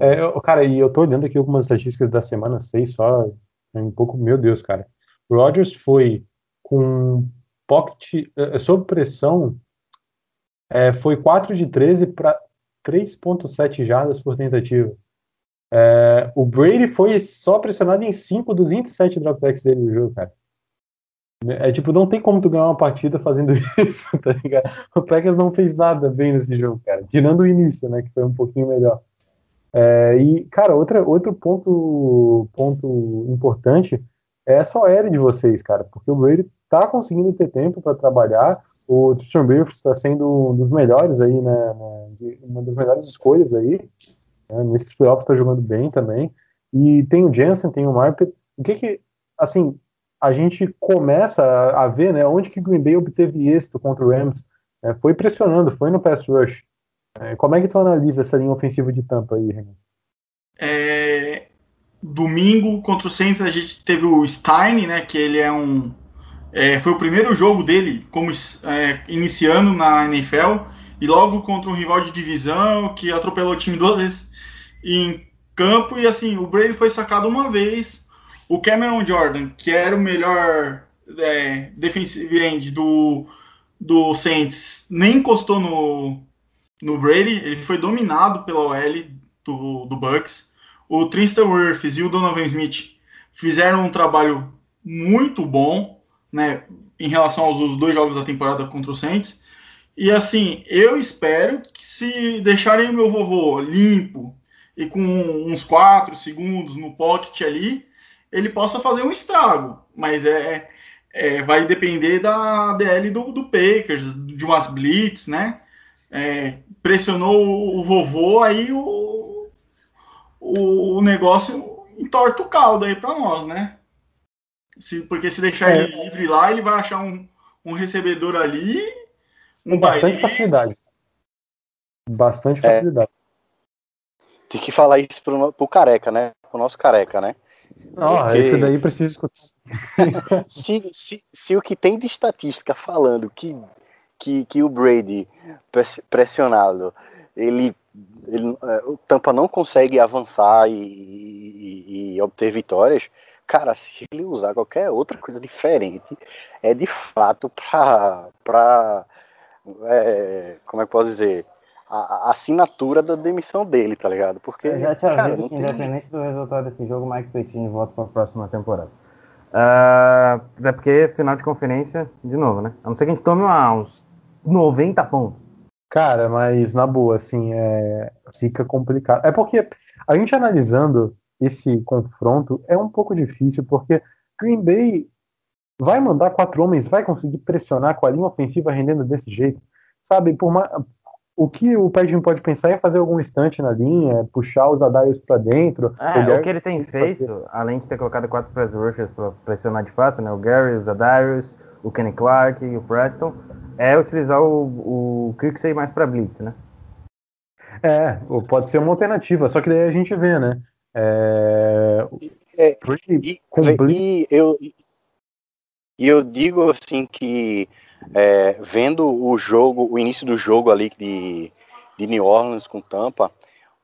É, eu- cara, e eu tô olhando aqui algumas estatísticas da semana 6 só, é um pouco, meu Deus, cara. Rodgers foi com pocket, eh, sob pressão, é, foi 4 de 13 para 3.7 jardas por tentativa. É, o Brady foi só pressionado em 5 dos 27 dropbacks dele no jogo, cara. É tipo, não tem como tu ganhar uma partida fazendo isso, tá ligado? O Packers não fez nada bem nesse jogo, cara. Tirando o início, né, que foi um pouquinho melhor. É, e, cara, outra, outro ponto, ponto importante é essa OL de vocês, cara, porque o Brady tá conseguindo ter tempo para trabalhar, o Tristan Wirfs está sendo um dos melhores aí, né, né, uma das melhores escolhas aí, né, nesses playoffs tá jogando bem também, e tem o Jensen, tem o Marpet, o que que, assim, a gente começa a, a ver, né, onde que Green Bay obteve êxito contra o Rams, né, foi pressionando, foi no pass rush, É, como é que tu analisa essa linha ofensiva de Tampa aí, Renan? É, domingo contra o Saints a gente teve o Stein, né? Que ele é um. é, foi o primeiro jogo dele como é, iniciando na NFL e logo contra um rival de divisão que atropelou o time duas vezes em campo e assim o Brady foi sacado uma vez. O Cameron Jordan, que era o melhor é, defensive end do do Saints, nem encostou no no Brady. Ele foi dominado pela OL do, do Bucks o Tristan Wirfs e o Donovan Smith fizeram um trabalho muito bom, né, em relação aos os dois jogos da temporada contra o Saints. E assim, eu espero que se deixarem o meu vovô limpo e com uns 4 segundos no pocket ali, ele possa fazer um estrago. Mas é, é, vai depender da DL do, do Packers, de umas blitz, né? É, pressionou o vovô, aí o, o, negócio entorta o caldo aí para nós, né? Se, porque se deixar É. ele livre lá, ele vai achar um, um recebedor ali, Com bastante facilidade. Bastante É. facilidade. Tem que falar isso pro, pro careca, né? Pro nosso careca, né? Não, Porque- esse daí precisa escutar. Se, se, se o que tem de estatística falando que, que, que o Brady press- pressionado, ele, ele, é, o Tampa não consegue avançar e, e- e obter vitórias, cara, se ele usar qualquer outra coisa diferente, é de fato pra, pra é, como é que posso dizer, a, a assinatura da demissão dele, tá ligado? Porque, Eu já te cara, aviso que, tem... independente do resultado desse jogo, o Mike Pettine volta para a próxima temporada. Ah, até porque final de conferência, de novo, né? A não ser que a gente tome uma- uns 90 pontos. Cara, mas na boa, assim, é, fica complicado. É porque a gente analisando esse confronto é um pouco difícil, porque Green Bay vai mandar quatro homens, vai conseguir pressionar com a linha ofensiva rendendo desse jeito. Sabe, por ma- o que o Pedro pode pensar é fazer algum instante na linha, puxar os Adaios para dentro. É, olhar- o que ele tem feito, além de ter colocado quatro press rushers para pressionar de fato, né? O Gary, o Zadarius, o Kenny Clark e o Preston, é utilizar o, o Kirksey mais para blitz, né? É, pode ser uma alternativa, só que daí a gente vê, né? É, É, E, blitz- e eu, e eu digo assim que é, vendo o jogo, o início do jogo ali de, de New Orleans com Tampa,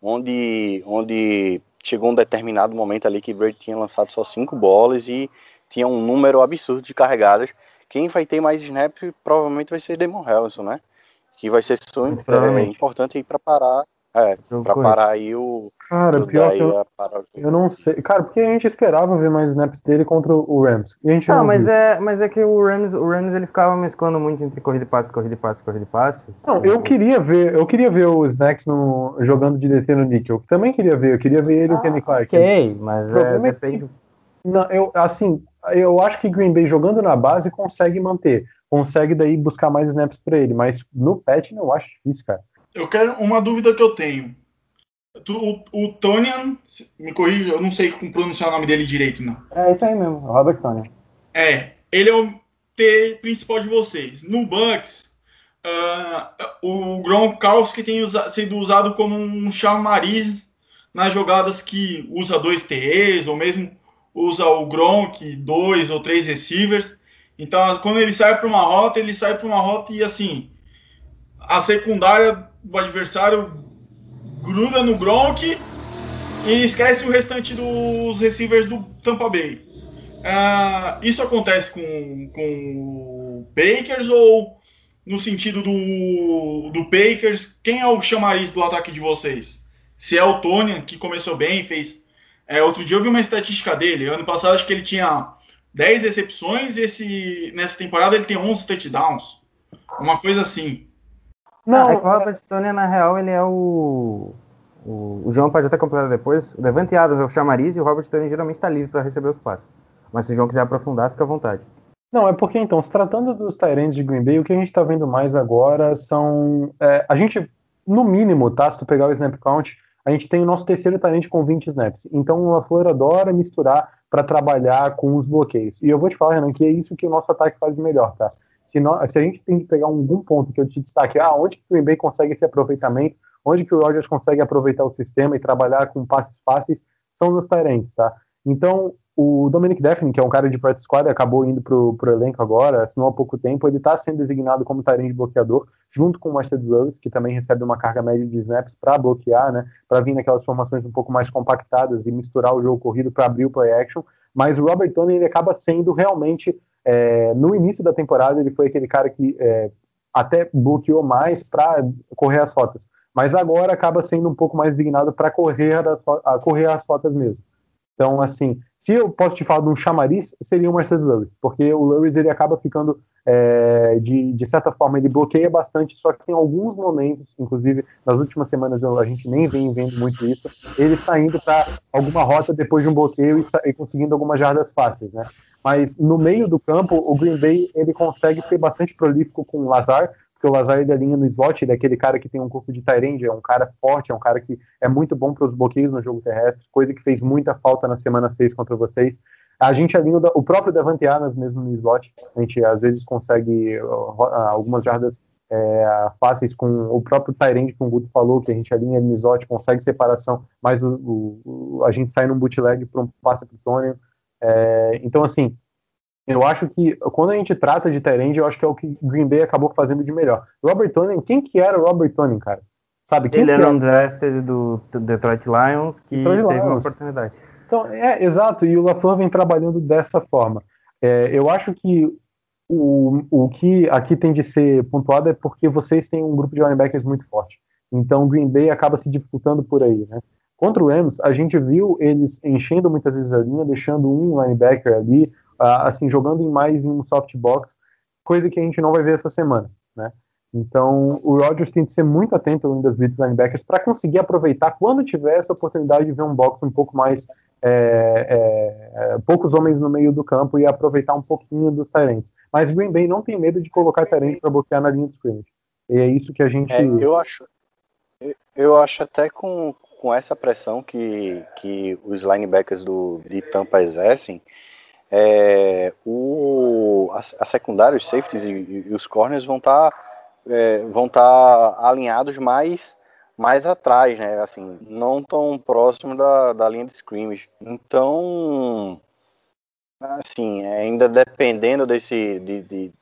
onde, onde chegou um determinado momento ali que Brady tinha lançado só cinco bolas e tinha um número absurdo de carregadas. Quem vai ter mais snap provavelmente vai ser Damon Harrison, né? Que vai ser é, importante aí para parar, é, para parar aí o Cara, ajudar pior que eu, eu não sei. Cara, porque a gente esperava ver mais snaps dele contra o Rams. E a gente Não, não mas viu. é, mas é que o Rams, o Rams ele ficava mesclando muito entre corrida e passe, corrida e passe, corrida e passe. Não, eu queria ver, eu queria ver o Snacks no, jogando de DT no Nickel. Também queria ver, eu queria ver ele e o Kenny Clark. Ok, mas O é, problema é que- depende. Não, eu, assim, eu acho que Green Bay jogando na base consegue manter. Consegue daí buscar mais snaps pra ele, mas no patch não acho difícil, cara. Eu quero uma dúvida que eu tenho. O, o Tonian, me corrija, eu não sei como pronunciar o nome dele direito, não. É isso aí mesmo, Robert Tony. É, ele é o T principal de vocês. No Bucks, ah, o Gronkowski tem usa- sido usado como um chamariz nas jogadas que usa dois TEs, ou mesmo usa o Gronk, dois ou três receivers. Então, quando ele sai para uma rota, ele sai para uma rota e assim, a secundária do adversário gruda no Gronk e esquece o restante dos receivers do Tampa Bay. Uh, isso acontece com, com o Bakers ou no sentido do, do Bakers, quem é o chamariz do ataque de vocês? Se é o Tony, que começou bem, fez. É, outro dia eu vi uma estatística dele. Ano passado acho que ele tinha 10 recepções, esse, nessa temporada ele tem 11 touchdowns. Uma coisa assim. Não, é que o Robert Tony, na real, ele é o. O, o João pode até completar depois. O Devante Adams é o chamariz e o Robert Tony geralmente está livre para receber os passes. Mas se o João quiser aprofundar, fica à vontade. Não, é porque então, se tratando dos Tyrants de Green Bay, o que a gente está vendo mais agora são. É, a gente, no mínimo, tá? Se tu pegar o snap count, a gente tem o nosso terceiro Tyrant com 20 snaps. Então o LaFleur adora misturar para trabalhar com os bloqueios. E eu vou te falar, Renan, que é isso que o nosso ataque faz melhor, tá? Se, nós, se a gente tem que pegar algum ponto que eu te destaque, ah, onde que o Green Bay consegue esse aproveitamento, onde que o Rogers consegue aproveitar o sistema e trabalhar com passes fáceis, são nos Tyrants, tá? Então, o Dominic Defin, que é um cara de practice squad, acabou indo pro, pro elenco agora, assinou há pouco tempo, ele está sendo designado como de bloqueador, junto com o Mercedes Rose, que também recebe uma carga média de snaps para bloquear, né, para vir naquelas formações um pouco mais compactadas e misturar o jogo corrido para abrir o play action, mas o Robert Tony ele acaba sendo realmente, é, no início da temporada, ele foi aquele cara que é, até bloqueou mais para correr as rotas, mas agora acaba sendo um pouco mais designado para correr, correr as rotas mesmo. Então, assim, se eu posso te falar de um chamariz, seria o Mercedes Lewis, porque o Lewis ele acaba ficando, é, de, de certa forma, ele bloqueia bastante, só que em alguns momentos, inclusive nas últimas semanas a gente nem vem vendo muito isso, ele saindo para alguma rota depois de um bloqueio e, e conseguindo algumas jardas fáceis, né? Mas no meio do campo, o Green Bay ele consegue ser bastante prolífico com o Lazar, porque o Lazar ele alinha no slot, ele é aquele cara que tem um corpo de Tyrande, é um cara forte, é um cara que é muito bom para os bloqueios no jogo terrestre, coisa que fez muita falta na semana 6 contra vocês. A gente alinha o próprio Devante Adams mesmo no slot, a gente às vezes consegue algumas jardas é, fáceis com o próprio Tyrande que o Guto falou, que a gente alinha no slot, consegue separação, mas o, o, a gente sai num bootleg para um passe para o Tônio. É, então, assim, eu acho que quando a gente trata de Tyrande, eu acho que é o que Green Bay acabou fazendo de melhor. Robert Tonin, quem que era o Robert Tonin, cara? Sabe quem Ele era um drafted do Detroit Lions que Detroit teve Lions. uma oportunidade. Então, é, exato, e o LaFleur vem trabalhando dessa forma. É, eu acho que o, o que aqui tem de ser pontuado é porque vocês têm um grupo de linebackers muito forte. Então, o Green Bay acaba se dificultando por aí, né? Contra o Rams, a gente viu eles enchendo muitas vezes a linha, deixando um linebacker ali, assim, jogando em mais em um softbox, coisa que a gente não vai ver essa semana, né? Então, o Rodgers tem que ser muito atento ao das blitz linebackers para conseguir aproveitar quando tiver essa oportunidade de ver um box um pouco mais é, é, é, poucos homens no meio do campo e aproveitar um pouquinho dos Tyrants. Mas Green Bay não tem medo de colocar Tyrants para bloquear na linha de scrimmage. E é isso que a gente. É, eu acho. Eu acho até com, com essa pressão que, que os linebackers do, de Tampa exercem, é, o, a, a, secundária, os safeties e, e os corners vão estar tá, é, vão tá alinhados mais mais atrás, né? Assim, não tão próximo da, da linha de scrimmage. Então, assim, ainda dependendo desse de, de,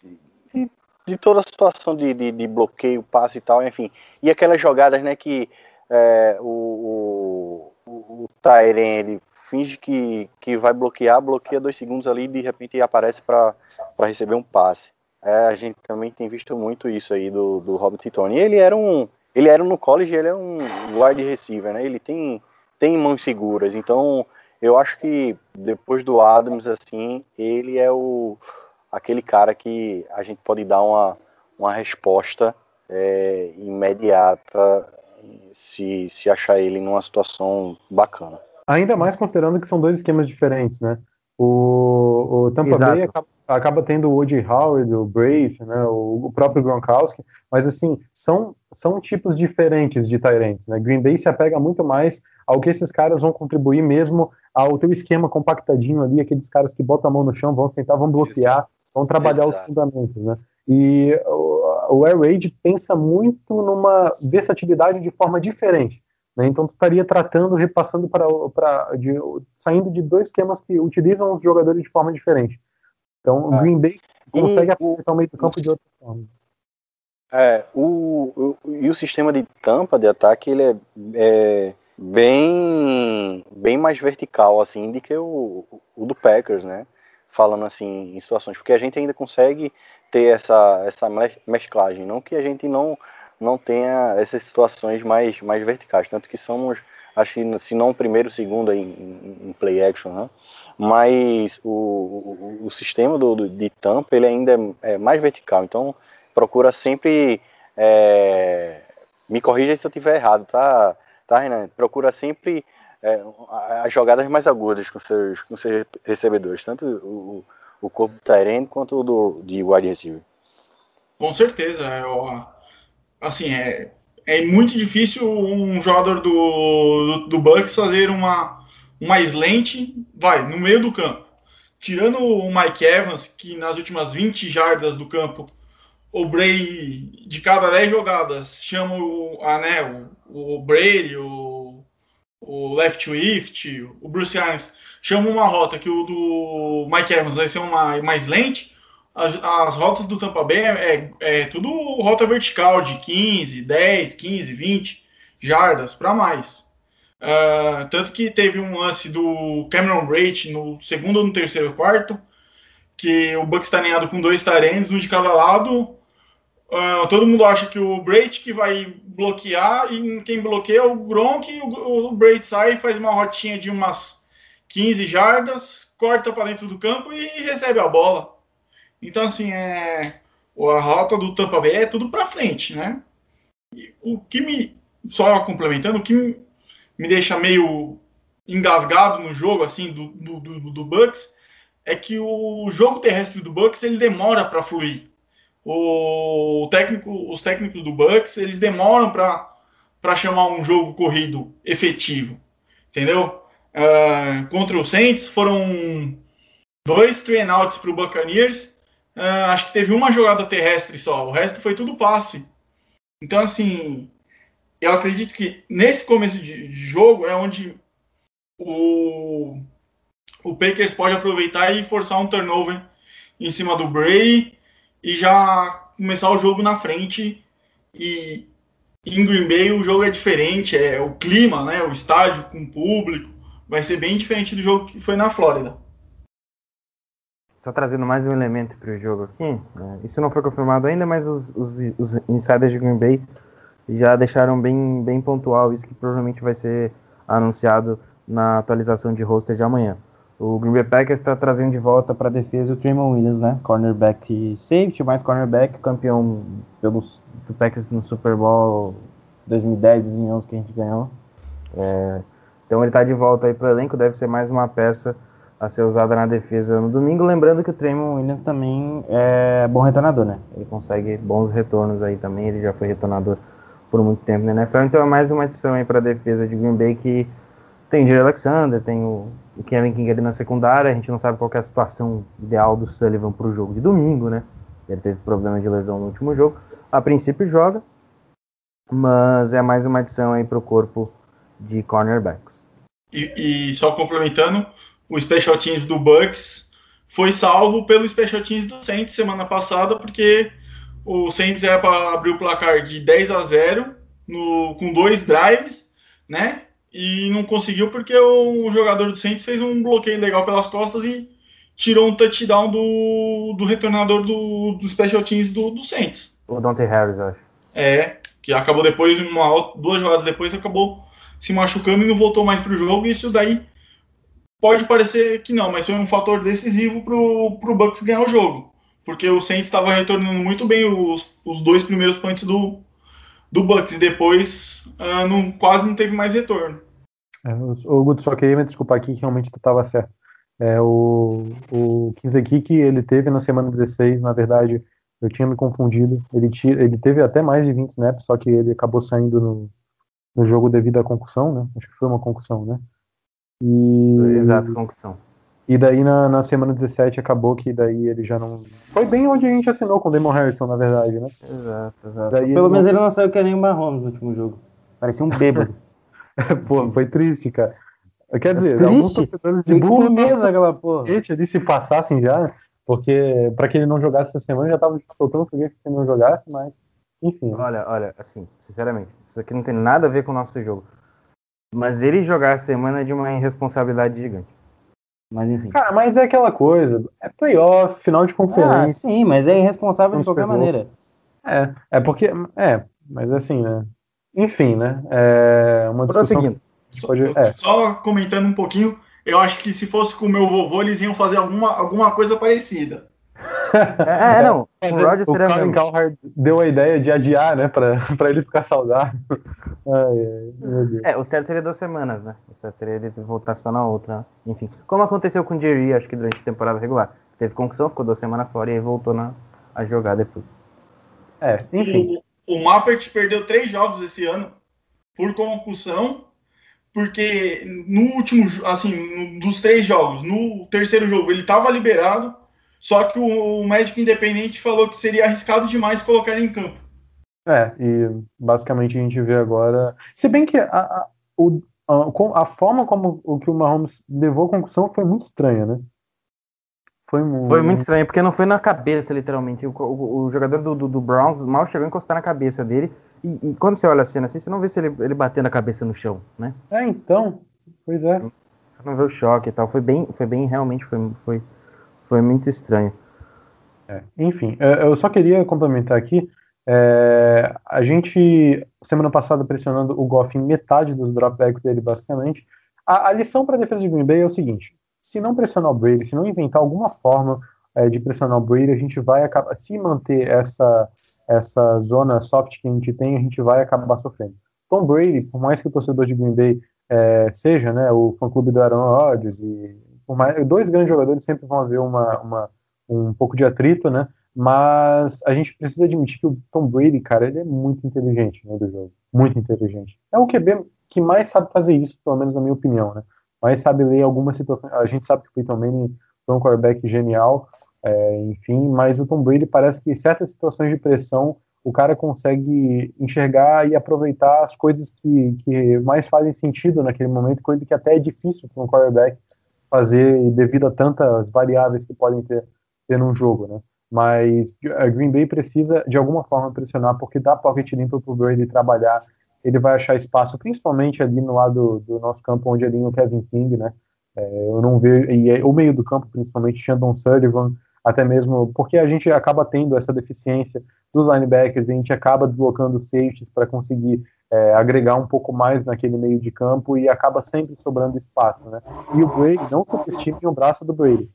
de, de toda a situação de, de, de, bloqueio, passe e tal, enfim, e aquelas jogadas, né, que é, o, o, o Tyren, ele finge que, que vai bloquear, bloqueia dois segundos ali e de repente aparece para receber um passe. É, a gente também tem visto muito isso aí do, do Robert Tony. Ele era um. Ele era no college, ele é um wide receiver, né? Ele tem, tem mãos seguras. Então, eu acho que depois do Adams, assim, ele é o aquele cara que a gente pode dar uma, uma resposta é, imediata se, se achar ele numa situação bacana. Ainda mais considerando que são dois esquemas diferentes, né? O, o Tampa Exato. Bay acaba, acaba, tendo o Woody Howard, o Brace, né? O, o, próprio Gronkowski, mas assim, são, são tipos diferentes de Tyrants, né? Green Bay se apega muito mais ao que esses caras vão contribuir mesmo ao teu esquema compactadinho ali, aqueles caras que botam a mão no chão, vão tentar, vão bloquear, vão trabalhar Exato. os fundamentos, né? E o, o Air Raid pensa muito numa versatilidade de forma diferente. Né? Então, tu estaria tratando, repassando para, saindo de dois esquemas que utilizam os jogadores de forma diferente. Então, o ah. Green Bay consegue o- aproveitar o meio do campo de outra forma. É, o, o- e o sistema de tampa de ataque ele é, é bem bem mais vertical assim do que o, o do Packers, né? Falando assim em situações, porque a gente ainda consegue ter essa essa mes- mesclagem, não que a gente não não tenha essas situações mais mais verticais, tanto que somos acho que se não primeiro, segundo em, em play action, né? Mas o, o, o sistema do, do- de tampa ele ainda é, é mais vertical, então procura sempre. é, me corrija se eu estiver errado, tá, tá, Renan? Procura sempre é, as jogadas mais agudas com seus, com seus recebedores, tanto o corpo do Tyrene quanto o do, de wide receiver. Com certeza. É, ó, assim, é, é muito difícil um jogador do, do, do Bucks fazer uma, uma slant, vai, no meio do campo. Tirando o Mike Evans, que nas últimas 20 jardas do campo, o Brady, de cada 10 jogadas, chama o, a, né, o, o Brady, o, o Left Swift, o Bruce Arians, chama uma rota que o do Mike Evans vai ser uma, uma slant, as, as rotas do Tampa Bay é, é, é tudo rota vertical de 15, 10, 15, 20 jardas para mais. Ah, tanto que teve um lance do Cameron Brate no segundo ou no terceiro quarto, que o Bucks está alinhado com dois tarendos, um de cada lado. Ah, todo mundo acha que o Brate que vai bloquear, e quem bloqueia é o Gronk, o, o Brate sai faz uma rotinha de umas 15 jardas, corta para dentro do campo e recebe a bola. Então, assim, é, a rota do Tampa Bay é tudo para frente, né? E o que me, só complementando, o que me deixa meio engasgado no jogo, assim, do, do, do, do Bucks, é que o jogo terrestre do Bucks, ele demora para fluir. O técnico, os técnicos do Bucks, eles demoram para chamar um jogo corrido efetivo, entendeu? Ah, contra o Saints foram dois three and outs para o Buccaneers, ah, acho que teve uma jogada terrestre só, o resto foi tudo passe. Então, assim, eu acredito que nesse começo de jogo é onde o, o Packers pode aproveitar e forçar um turnover em cima do Brady e já começar o jogo na frente. E em Green Bay o jogo é diferente, é o clima, né? O estádio com o público vai ser bem diferente do jogo que foi na Flórida. Só trazendo mais um elemento para o jogo aqui. né, Isso não foi confirmado ainda, mas os, os, os insiders de Green Bay já deixaram bem, bem pontual isso que provavelmente vai ser anunciado na atualização de roster de amanhã. O Green Bay Packers está trazendo de volta para a defesa o Tremon Williams, né? Cornerback safety, mais cornerback, campeão pelos, do Packers no Super Bowl 2010, 2011 que a gente ganhou. É, então ele está de volta aí para o elenco, deve ser mais uma peça a ser usada na defesa no domingo. Lembrando que o Tremon Williams também é bom retornador, né? Ele consegue bons retornos aí também, ele já foi retornador por muito tempo na NFL, então é mais uma adição aí para a defesa de Green Bay que tem o Jerry Alexander, tem o, o Kevin King ali na secundária, a gente não sabe qual é a situação ideal do Sullivan para o jogo de domingo, né? Ele teve problema de lesão no último jogo. A princípio joga, mas é mais uma adição aí para o corpo de cornerbacks. E, e só complementando, o Special Teams do Bucks foi salvo pelo Special Teams do Saints semana passada, porque o Saints era para abrir o placar de 10 a 0 no, com dois drives, né? E não conseguiu porque o jogador do Saints fez um bloqueio legal pelas costas e tirou um touchdown do, do retornador do, do Special Teams do, do Saints. O Dante Harris, eu acho. É, que acabou depois, uma, duas jogadas depois, acabou se machucando e não voltou mais para o jogo. E isso daí pode parecer que não, mas foi um fator decisivo para o Bucks ganhar o jogo. Porque o Saints estava retornando muito bem os, os dois primeiros pontos do, do Bucks e depois uh, não, quase não teve mais retorno. É, o Guto, só queria me desculpar aqui que realmente tu estava certo. É, o, o que ele teve na semana 16, na verdade, eu tinha me confundido. Ele, tira, ele teve até mais de 20 snaps, só que ele acabou saindo no, no jogo devido à concussão, né? Acho que foi uma concussão, né? E, Exato, concussão. E daí na, na semana 17 acabou que daí ele já não. Foi bem onde a gente assinou com o Damon Harrison, na verdade, né? Exato, exato. Daí Pelo ele menos não- ele não saiu que nem o Mahomes no último jogo. Parecia um bêbado. Pô, foi triste, cara. Quer dizer, Triste? alguns torcedores de medo estavam daquela porra. ali se passassem já. Porque para que ele não jogasse essa semana, já tava soltando foguete que ele não jogasse, mas enfim. Olha, olha, assim, sinceramente, isso aqui não tem nada a ver com o nosso jogo. Mas ele jogar a semana é de uma irresponsabilidade gigante. Mas enfim. Cara, mas é aquela coisa, é playoff, final de Ah, conferência. sim, mas é irresponsável de qualquer pegou. maneira. É, é porque, é, mas assim, né? Enfim, né? É uma discussão Prosseguindo. que pode, é, Só comentando um pouquinho, eu acho que se fosse com o meu vovô, eles iam fazer alguma, alguma coisa parecida. É, é, não. Mas o Roger o seria Colin. Cowherd deu a ideia de adiar, né, pra, pra ele ficar saudável. Ai, ai, meu Deus. É, o certo seria duas semanas, né? O certo seria ele voltar só na outra. né? Enfim. Como aconteceu com o Jerry, acho que durante a temporada regular. Teve concussão, ficou duas semanas fora e aí voltou na, a jogar depois. É, enfim. O, o Mappert perdeu três jogos esse ano por concussão, porque no último, assim, dos três jogos, no terceiro jogo ele estava liberado, só que o, o médico independente falou que seria arriscado demais colocar ele em campo. É, e basicamente a gente vê agora. Se bem que a, a, o- a, com- a forma como o que o Mahomes levou a concussão foi muito estranha, né? Foi, mu- Foi muito estranho, porque não foi na cabeça, literalmente. O, o- o jogador do, do, do Browns mal chegou a encostar na cabeça dele. E, e quando você olha a cena assim, você não vê se ele, ele batendo a cabeça no chão, né? É, então. Pois é. Você não vê o choque e tal. Foi bem, foi bem realmente, foi, foi, foi muito estranho. Enfim, é, eu só queria complementar aqui. é, a gente, semana passada, pressionando o Goff em metade dos dropbacks dele, basicamente. A, a lição para a defesa de Green Bay é o seguinte: se não pressionar o Brady, se não inventar alguma forma é, de pressionar o Brady, a gente vai acabar. Se manter essa, essa zona soft que a gente tem, a gente vai acabar sofrendo. Tom Brady, por mais que o torcedor de Green Bay é, seja né, o fã-clube do Aaron Rodgers, e dois grandes jogadores sempre vão haver uma, uma um pouco de atrito, né? Mas a gente precisa admitir que o Tom Brady, cara, ele é muito inteligente né, do jogo. Muito inteligente. É o QB que mais sabe fazer isso, pelo menos na minha opinião, né? Mais sabe ler algumas situações. A gente sabe que o Peyton Manning foi um quarterback genial, é, enfim, mas o Tom Brady parece que em certas situações de pressão o cara consegue enxergar e aproveitar as coisas que, que mais fazem sentido naquele momento, coisa que até é difícil para um quarterback fazer devido a tantas variáveis que podem ter, ter num jogo, né? Mas a Green Bay precisa de alguma forma pressionar, porque dá pocket limpa para o Brady trabalhar. Ele vai achar espaço, principalmente ali no lado do nosso campo, onde ali o Kevin King, né? É, eu não vejo, e é, o meio do campo, principalmente Shandon Sullivan, até mesmo porque a gente acaba tendo essa deficiência dos linebackers, a gente acaba deslocando safeties para conseguir é, agregar um pouco mais naquele meio de campo e acaba sempre sobrando espaço, né? E o Brady, não subestime o braço do Brady.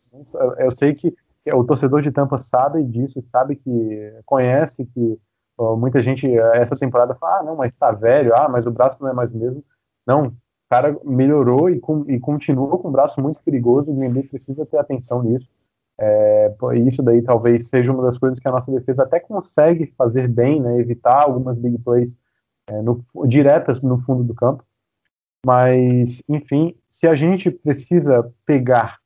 Eu sei que o torcedor de Tampa sabe disso, sabe que conhece que muita gente essa temporada fala, ah, não, mas tá velho, ah, mas o braço não é mais o mesmo. Não, o cara melhorou e, com, e continua com um braço muito perigoso, o Green Bay precisa ter atenção nisso. É, isso daí talvez seja uma das coisas que a nossa defesa até consegue fazer bem, né, evitar algumas big plays é, no, diretas no fundo do campo. Mas, enfim, se a gente precisa pegar.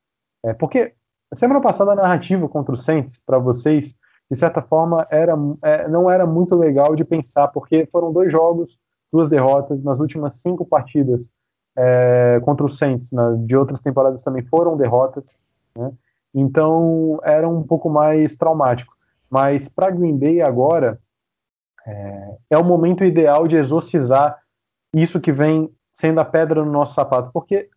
É, porque semana passada a narrativa contra o Saints, para vocês, de certa forma, era, é, não era muito legal de pensar, porque foram dois jogos, duas derrotas nas últimas cinco partidas é, contra o Saints, na, de outras temporadas também foram derrotas, né? então era um pouco mais traumático. Mas para Green Bay agora é, é o momento ideal de exorcizar isso que vem sendo a pedra no nosso sapato, porque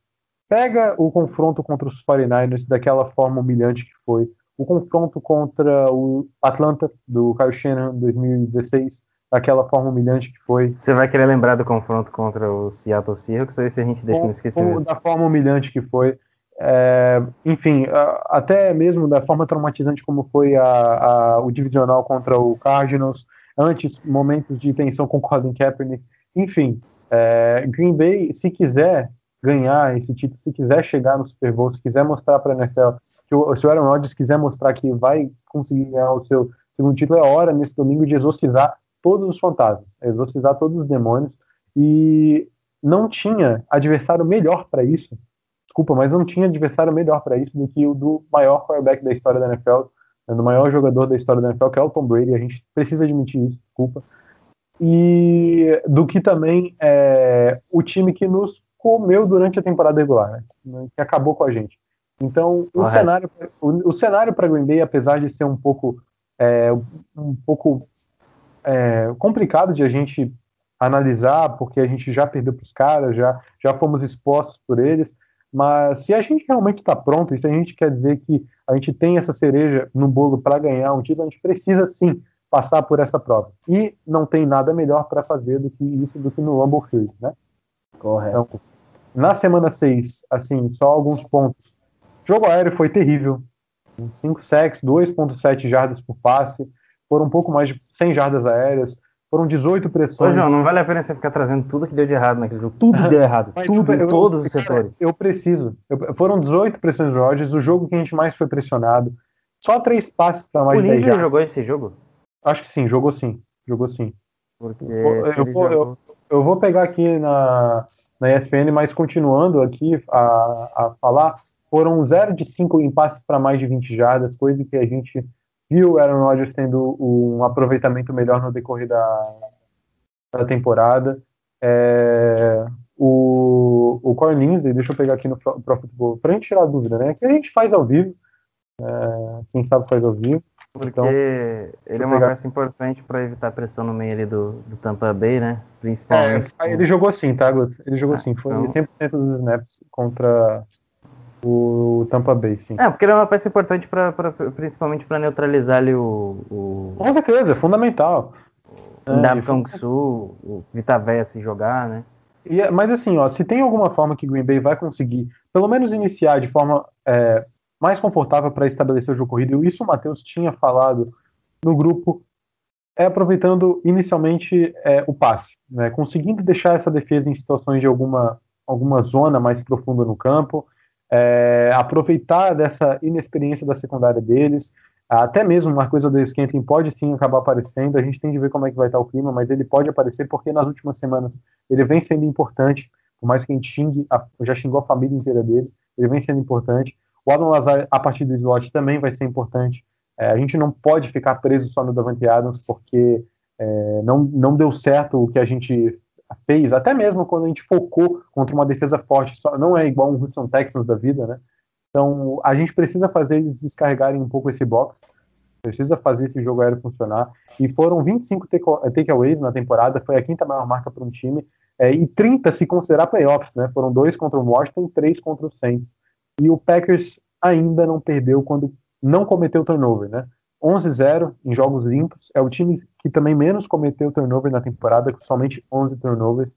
pega o confronto contra os 49ers daquela forma humilhante que foi, o confronto contra o Atlanta do Kyle Shanahan em 2016 daquela forma humilhante que foi. Você vai querer lembrar do confronto contra o Seattle Seahawks ou se a gente deixa no esquecimento? Da forma humilhante que foi. É, enfim, até mesmo da forma traumatizante como foi a, a, o divisional contra o Cardinals, antes momentos de tensão com Colin Kaepernick, enfim, é, Green Bay, se quiser ganhar esse título, se quiser chegar no Super Bowl, se quiser mostrar para a NFL, que o, se o Aaron Rodgers quiser mostrar que vai conseguir ganhar o seu segundo título, é hora nesse domingo de exorcizar todos os fantasmas, exorcizar todos os demônios, e não tinha adversário melhor para isso, desculpa, mas não tinha adversário melhor para isso do que o do maior quarterback da história da NFL, né, do maior jogador da história da NFL, que é o Tom Brady, a gente precisa admitir isso, desculpa, e do que também é, o time que nos comeu durante a temporada regular, né, que acabou com a gente. Então, o cenário, o, o cenário para Green Bay, apesar de ser um pouco, é, um pouco é, complicado de a gente analisar, porque a gente já perdeu para os caras, já, já fomos expostos por eles, mas se a gente realmente está pronto, e se a gente quer dizer que a gente tem essa cereja no bolo para ganhar um título, a gente precisa sim passar por essa prova. E não tem nada melhor para fazer do que isso do que no Field, né? Correto. Então, na semana 6, assim, só alguns pontos. Jogo aéreo foi terrível. 5 sacks, 2.7 jardas por passe, foram um pouco mais de 100 jardas aéreas, foram 18 Ô, pressões. João, não vale a pena você ficar trazendo tudo que deu de errado naquele jogo. Tudo deu errado. Mas tudo, eu- em todos os setores. Eu preciso. Eu- foram 18 pressões do Rodgers, o jogo que a gente mais foi pressionado. Só três passes para mais O de 10 Lindsay jardas. jogou esse jogo? Acho que sim, jogou sim. Jogou sim. Porque Eu- eu vou- jogou- Eu vou pegar aqui na, na ESPN, mas continuando aqui a, a falar, foram 0 de 5 em passes para mais de 20 jardas, coisa que a gente viu o Aaron Rodgers tendo um aproveitamento melhor no decorrer da, da temporada. É, o, o Corey deixa eu pegar aqui no Pro, Pro Football, pra gente tirar a dúvida, né? Que a gente faz ao vivo, é, quem sabe faz ao vivo. Porque Então, ele é uma pegar- peça importante para evitar pressão no meio ali do, do Tampa Bay, né? É, Principalmente. ele jogou sim, tá, Guto? Ele jogou Ah, sim. Foi então- 100% dos snaps contra o Tampa Bay, sim. É, porque ele é uma peça importante pra, pra- principalmente para neutralizar ali o, o Com certeza, é fundamental. É, Ndam e- Kong Su, o Vitaveia se jogar, né? e é- mas assim, ó, se tem alguma forma que Green Bay vai conseguir, pelo menos iniciar de forma é, mais confortável para estabelecer o jogo corrido, isso o Matheus tinha falado no grupo, é aproveitando inicialmente é, o passe, né, conseguindo deixar essa defesa em situações de alguma, alguma zona mais profunda no campo, é, aproveitar dessa inexperiência da secundária deles, até mesmo uma coisa do Scantling pode sim acabar aparecendo, a gente tem de ver como é que vai estar o clima, mas ele pode aparecer porque nas últimas semanas ele vem sendo importante, por mais que a gente xingue, a- já xingou a família inteira dele, ele vem sendo importante. O Adam Lazar, a partir do slot, também vai ser importante. É, a gente não pode ficar preso só no Davante Adams, porque é, não, não deu certo o que a gente fez, até mesmo quando a gente focou contra uma defesa forte, só, não é igual um Houston Texans da vida, né? Então, a gente precisa fazer eles descarregarem um pouco esse box, precisa fazer esse jogo aéreo funcionar. E foram 25 take- takeaways na temporada, foi a quinta maior marca para um time, é, e 30 se considerar playoffs, né? Foram dois contra o Washington três contra o Saints. E o Packers ainda não perdeu quando não cometeu turnover, né? 11-0 em jogos limpos. É o time que também menos cometeu turnover na temporada, com somente 11 turnovers.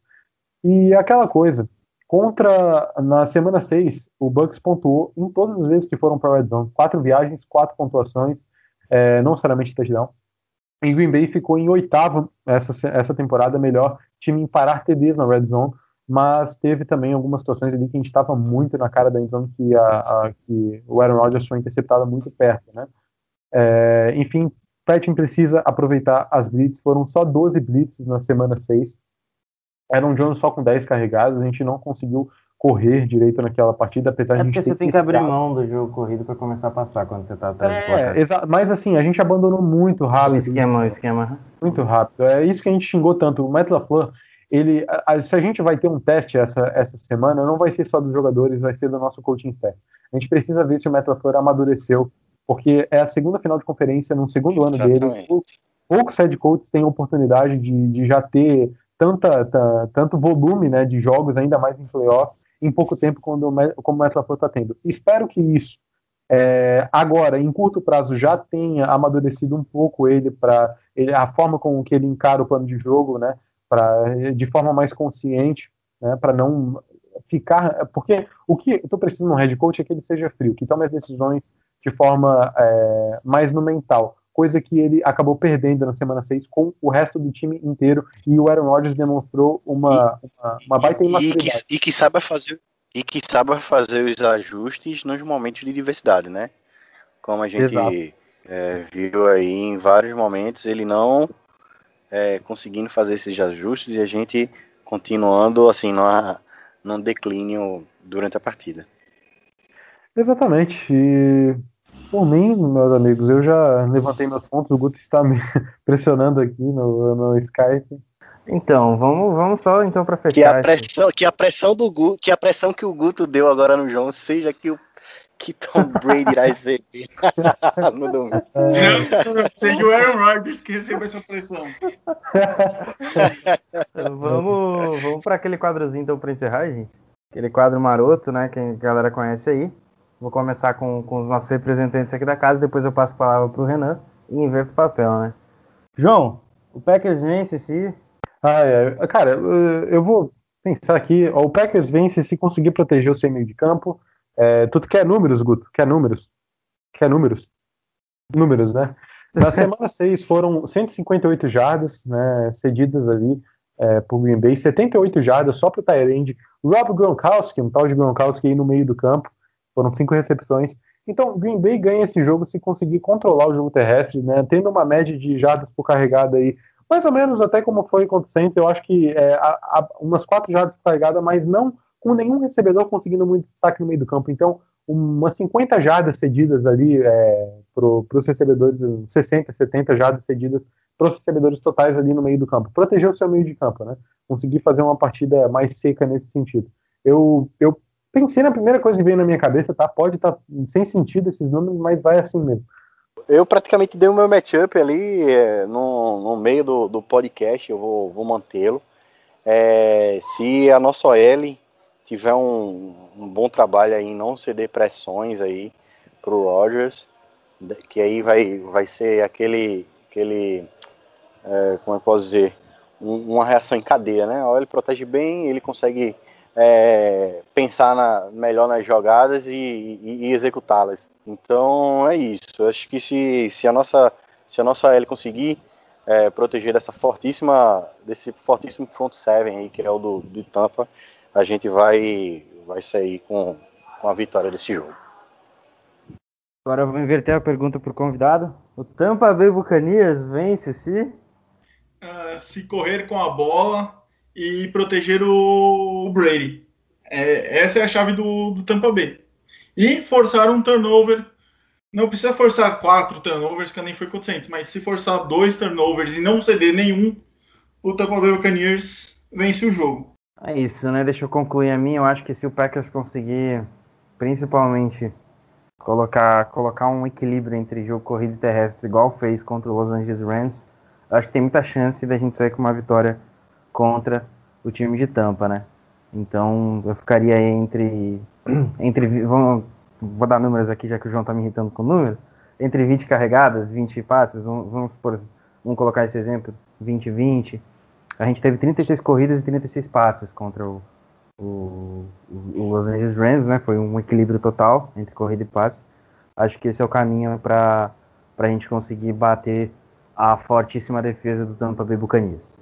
E aquela coisa, contra na semana 6, o Bucks pontuou em todas as vezes que foram para a Red Zone. Quatro viagens, quatro pontuações, é, não necessariamente touchdown. E Green Bay ficou em oitavo essa, essa temporada, melhor time em parar TDs na Red Zone, mas teve também algumas situações ali que a gente estava muito na cara da endzone que, a, a, que o Aaron Rodgers foi interceptado muito perto, né? É, enfim, Patton precisa aproveitar as blitz, foram só 12 blitzes na semana 6. Aaron Jones só com 10 carregados, a gente não conseguiu correr direito naquela partida, apesar É de a gente porque você tem que abrir mão do jogo corrido para começar a passar quando você tá atrás do. É, exa- mas assim, a gente abandonou muito rápido. O esquema, o esquema. Muito rápido. É isso que a gente xingou tanto. O Matt LaFleur, ele, a- a- se a gente vai ter um teste essa, essa semana, não vai ser só dos jogadores, vai ser do nosso coaching staff. A gente precisa ver se o Matt LaFleur amadureceu, porque é a segunda final de conferência no segundo ano dele. Exatamente. Pou- Poucos head coaches têm a oportunidade de, de já ter tanta, ta- tanto volume né, de jogos, ainda mais em playoff, em pouco tempo, quando, como o Matt LaFleur está tendo. Espero que isso é, agora, em curto prazo, já tenha amadurecido um pouco ele para a forma com que ele encara o plano de jogo, né? Pra, de forma mais consciente, né? Para não ficar. Porque o que tu precisa num head coach é que ele seja frio, que tome as decisões de forma é, mais no mental. Coisa que ele acabou perdendo na semana 6 com o resto do time inteiro. E o Aaron Rodgers demonstrou uma, uma, uma baita E que, imaturidade. e que saiba fazer e que saiba fazer os ajustes nos momentos de diversidade, né? Como a gente é, viu aí em vários momentos, ele não é, conseguindo fazer esses ajustes e a gente continuando assim numa, num declínio durante a partida. Exatamente. E por mim, meus amigos, eu já levantei meus pontos. O Guto está me pressionando aqui no, no Skype. Então, vamos, vamos só então para Que a fechar. pressão, que a pressão do Gu, que a pressão que o Guto deu agora no João seja que o que Tom Brady irá receber no domingo. Seja o Aaron Rodgers que receba essa pressão. vamos vamos para aquele quadrozinho então para encerrar, gente. Aquele quadro maroto, né? Que a galera conhece aí. Vou começar com, com os nossos representantes aqui da casa, depois eu passo a palavra pro Renan e inverto o papel, né? João, o Packers vence se. Ah, é. Cara, eu vou pensar aqui. O Packers vence se conseguir proteger o seu meio de campo. É, tu quer números, Guto? Quer números? Quer números? Números, né? Na semana 6 foram 158 jardas né, cedidas ali é, por Green Bay, 78 jardas só pro Tyrande. Rob Gronkowski, um tal de Gronkowski aí no meio do campo, foram cinco recepções. Então, Green Bay ganha esse jogo se conseguir controlar o jogo terrestre, né, tendo uma média de jardas por carregada aí, mais ou menos até como foi contra o Saints, eu acho que é, a- a- umas quatro jardas por carregada, mas não com nenhum recebedor conseguindo muito destaque no meio do campo. Então, umas 50 jardas cedidas ali é, para os recebedores, 60, 70 jardas cedidas para os recebedores totais ali no meio do campo. Proteger o seu meio de campo, né? Conseguir fazer uma partida mais seca nesse sentido. Eu, eu pensei na primeira coisa que veio na minha cabeça, tá? Pode estar sem sentido esses números, mas vai assim mesmo. Eu praticamente dei o meu matchup ali é, no, no meio do, do podcast, eu vou, vou mantê-lo. É, se a nossa OL tiver um, um bom trabalho aí não ceder pressões aí pro Rogers, que aí vai, vai ser aquele, aquele é, como eu posso dizer, um- uma reação em cadeia, né? A OL protege bem, ele consegue é, pensar na- melhor nas jogadas e, e- e executá-las. Então é isso. Eu acho que se, se a nossa se a nossa L conseguir é, proteger dessa fortíssima desse fortíssimo front seven aí que é o do, do Tampa, a gente vai vai sair com, com a vitória desse jogo. Agora eu vou inverter a pergunta pro convidado. O Tampa Bay Buccaneers vence se. Ah, se correr com a bola e proteger o Brady. É, essa é a chave do, do Tampa Bay. E forçar um turnover. Não precisa forçar quatro turnovers, que nem foi Saints, mas se forçar dois turnovers e não ceder nenhum, o Tampa Bay Buccaneers vence o jogo. É isso, né? Deixa eu concluir a minha. Eu acho que se o Packers conseguir, principalmente, colocar, colocar um equilíbrio entre jogo corrido e terrestre, igual fez contra o Los Angeles Rams, acho que tem muita chance da gente sair com uma vitória contra o time de Tampa, né? Então eu ficaria entre. entre vamos, vou dar números aqui, já que o João tá me irritando com números. Entre 20 carregadas, 20 passes, vamos, vamos, por, vamos colocar esse exemplo, 20 20. A gente teve 36 corridas e 36 passes contra o, o, o Los Angeles Rams, né? Foi um equilíbrio total entre corrida e passe. Acho que esse é o caminho para a gente conseguir bater a fortíssima defesa do Tampa Bay Buccaneers.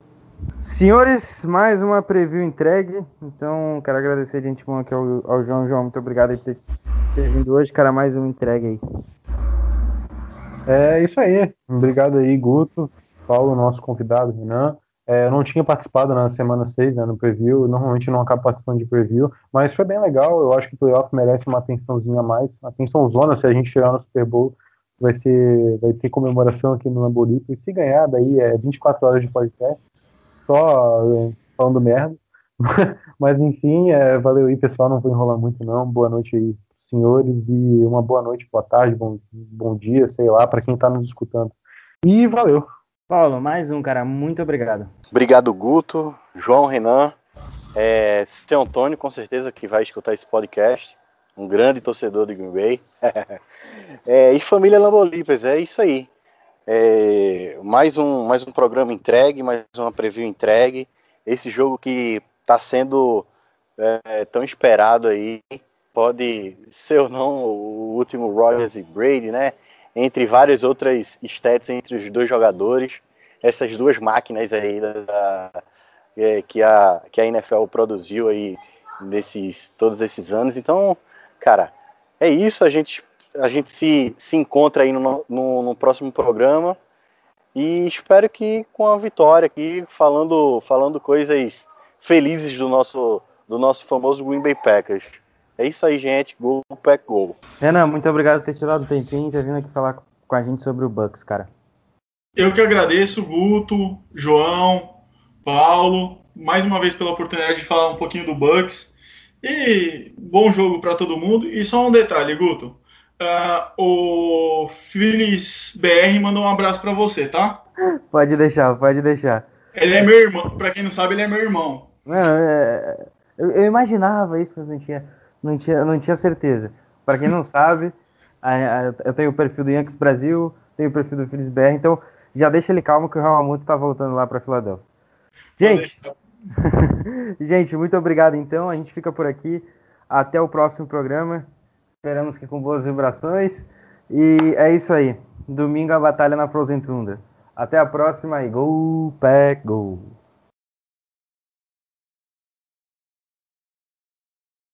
Senhores, mais uma preview entregue. Então, quero agradecer de antemão aqui ao, ao João. João, muito obrigado por ter, ter vindo hoje, cara. Mais uma entregue aí. É isso aí. Obrigado aí, Guto, Paulo, nosso convidado, Renan. É, eu não tinha participado na semana 6, né, no preview. Normalmente não acabo participando de preview, mas foi bem legal. Eu acho que o playoff merece uma atençãozinha a mais. Atenção zona, se a gente chegar no Super Bowl, vai, ser, vai ter comemoração aqui no Lamborghini. E se ganhar, daí é 24 horas de podcast, só é, falando merda. mas enfim, é, valeu aí, pessoal. Não vou enrolar muito, não. Boa noite aí, senhores, e uma boa noite, boa tarde, bom, bom dia, sei lá, para quem está nos escutando. E valeu. Paulo, mais um, cara. Muito obrigado. Obrigado, Guto, João, Renan, é, seu Antônio, com certeza que vai escutar esse podcast, um grande torcedor de Green Bay. É, e família Lambolipers, é isso aí. É, mais, um, mais um programa entregue, mais uma preview entregue. Esse jogo que está sendo é, tão esperado aí, pode ser ou não o último Rogers e Brady, né? Entre várias outras stats entre os dois jogadores, essas duas máquinas aí da, é, que, a, que a NFL produziu aí nesses, todos esses anos. Então, cara, é isso. A gente, a gente se, se encontra aí no, no, no próximo programa e espero que com a vitória aqui, falando, falando coisas felizes do nosso, do nosso famoso Green Bay Packers. É isso aí, gente. Gol, pack, gol. Renan, muito obrigado por ter tirado o tempinho e ter vindo aqui falar com a gente sobre o Bucks, cara. Eu que agradeço, Guto, João, Paulo, mais uma vez pela oportunidade de falar um pouquinho do Bucks. E bom jogo para todo mundo. E só um detalhe, Guto. Ah, o Phyllis BR mandou um abraço para você, tá? Pode deixar, pode deixar. Ele é meu irmão. Para quem não sabe, ele é meu irmão. Não, é, eu, eu imaginava isso, mas não tinha, não tinha, não tinha certeza. Para quem não sabe, a- a- eu tenho o perfil do Yankees Brasil, tenho o perfil do Phillies BR, então já deixa ele calmo que o Yamamoto tá voltando lá para Filadélfia. Gente, gente, muito obrigado então. A gente fica por aqui. Até o próximo programa. Esperamos que com boas vibrações. E é isso aí. Domingo a batalha na Frozen Tundra. Até a próxima e Go Pack Go!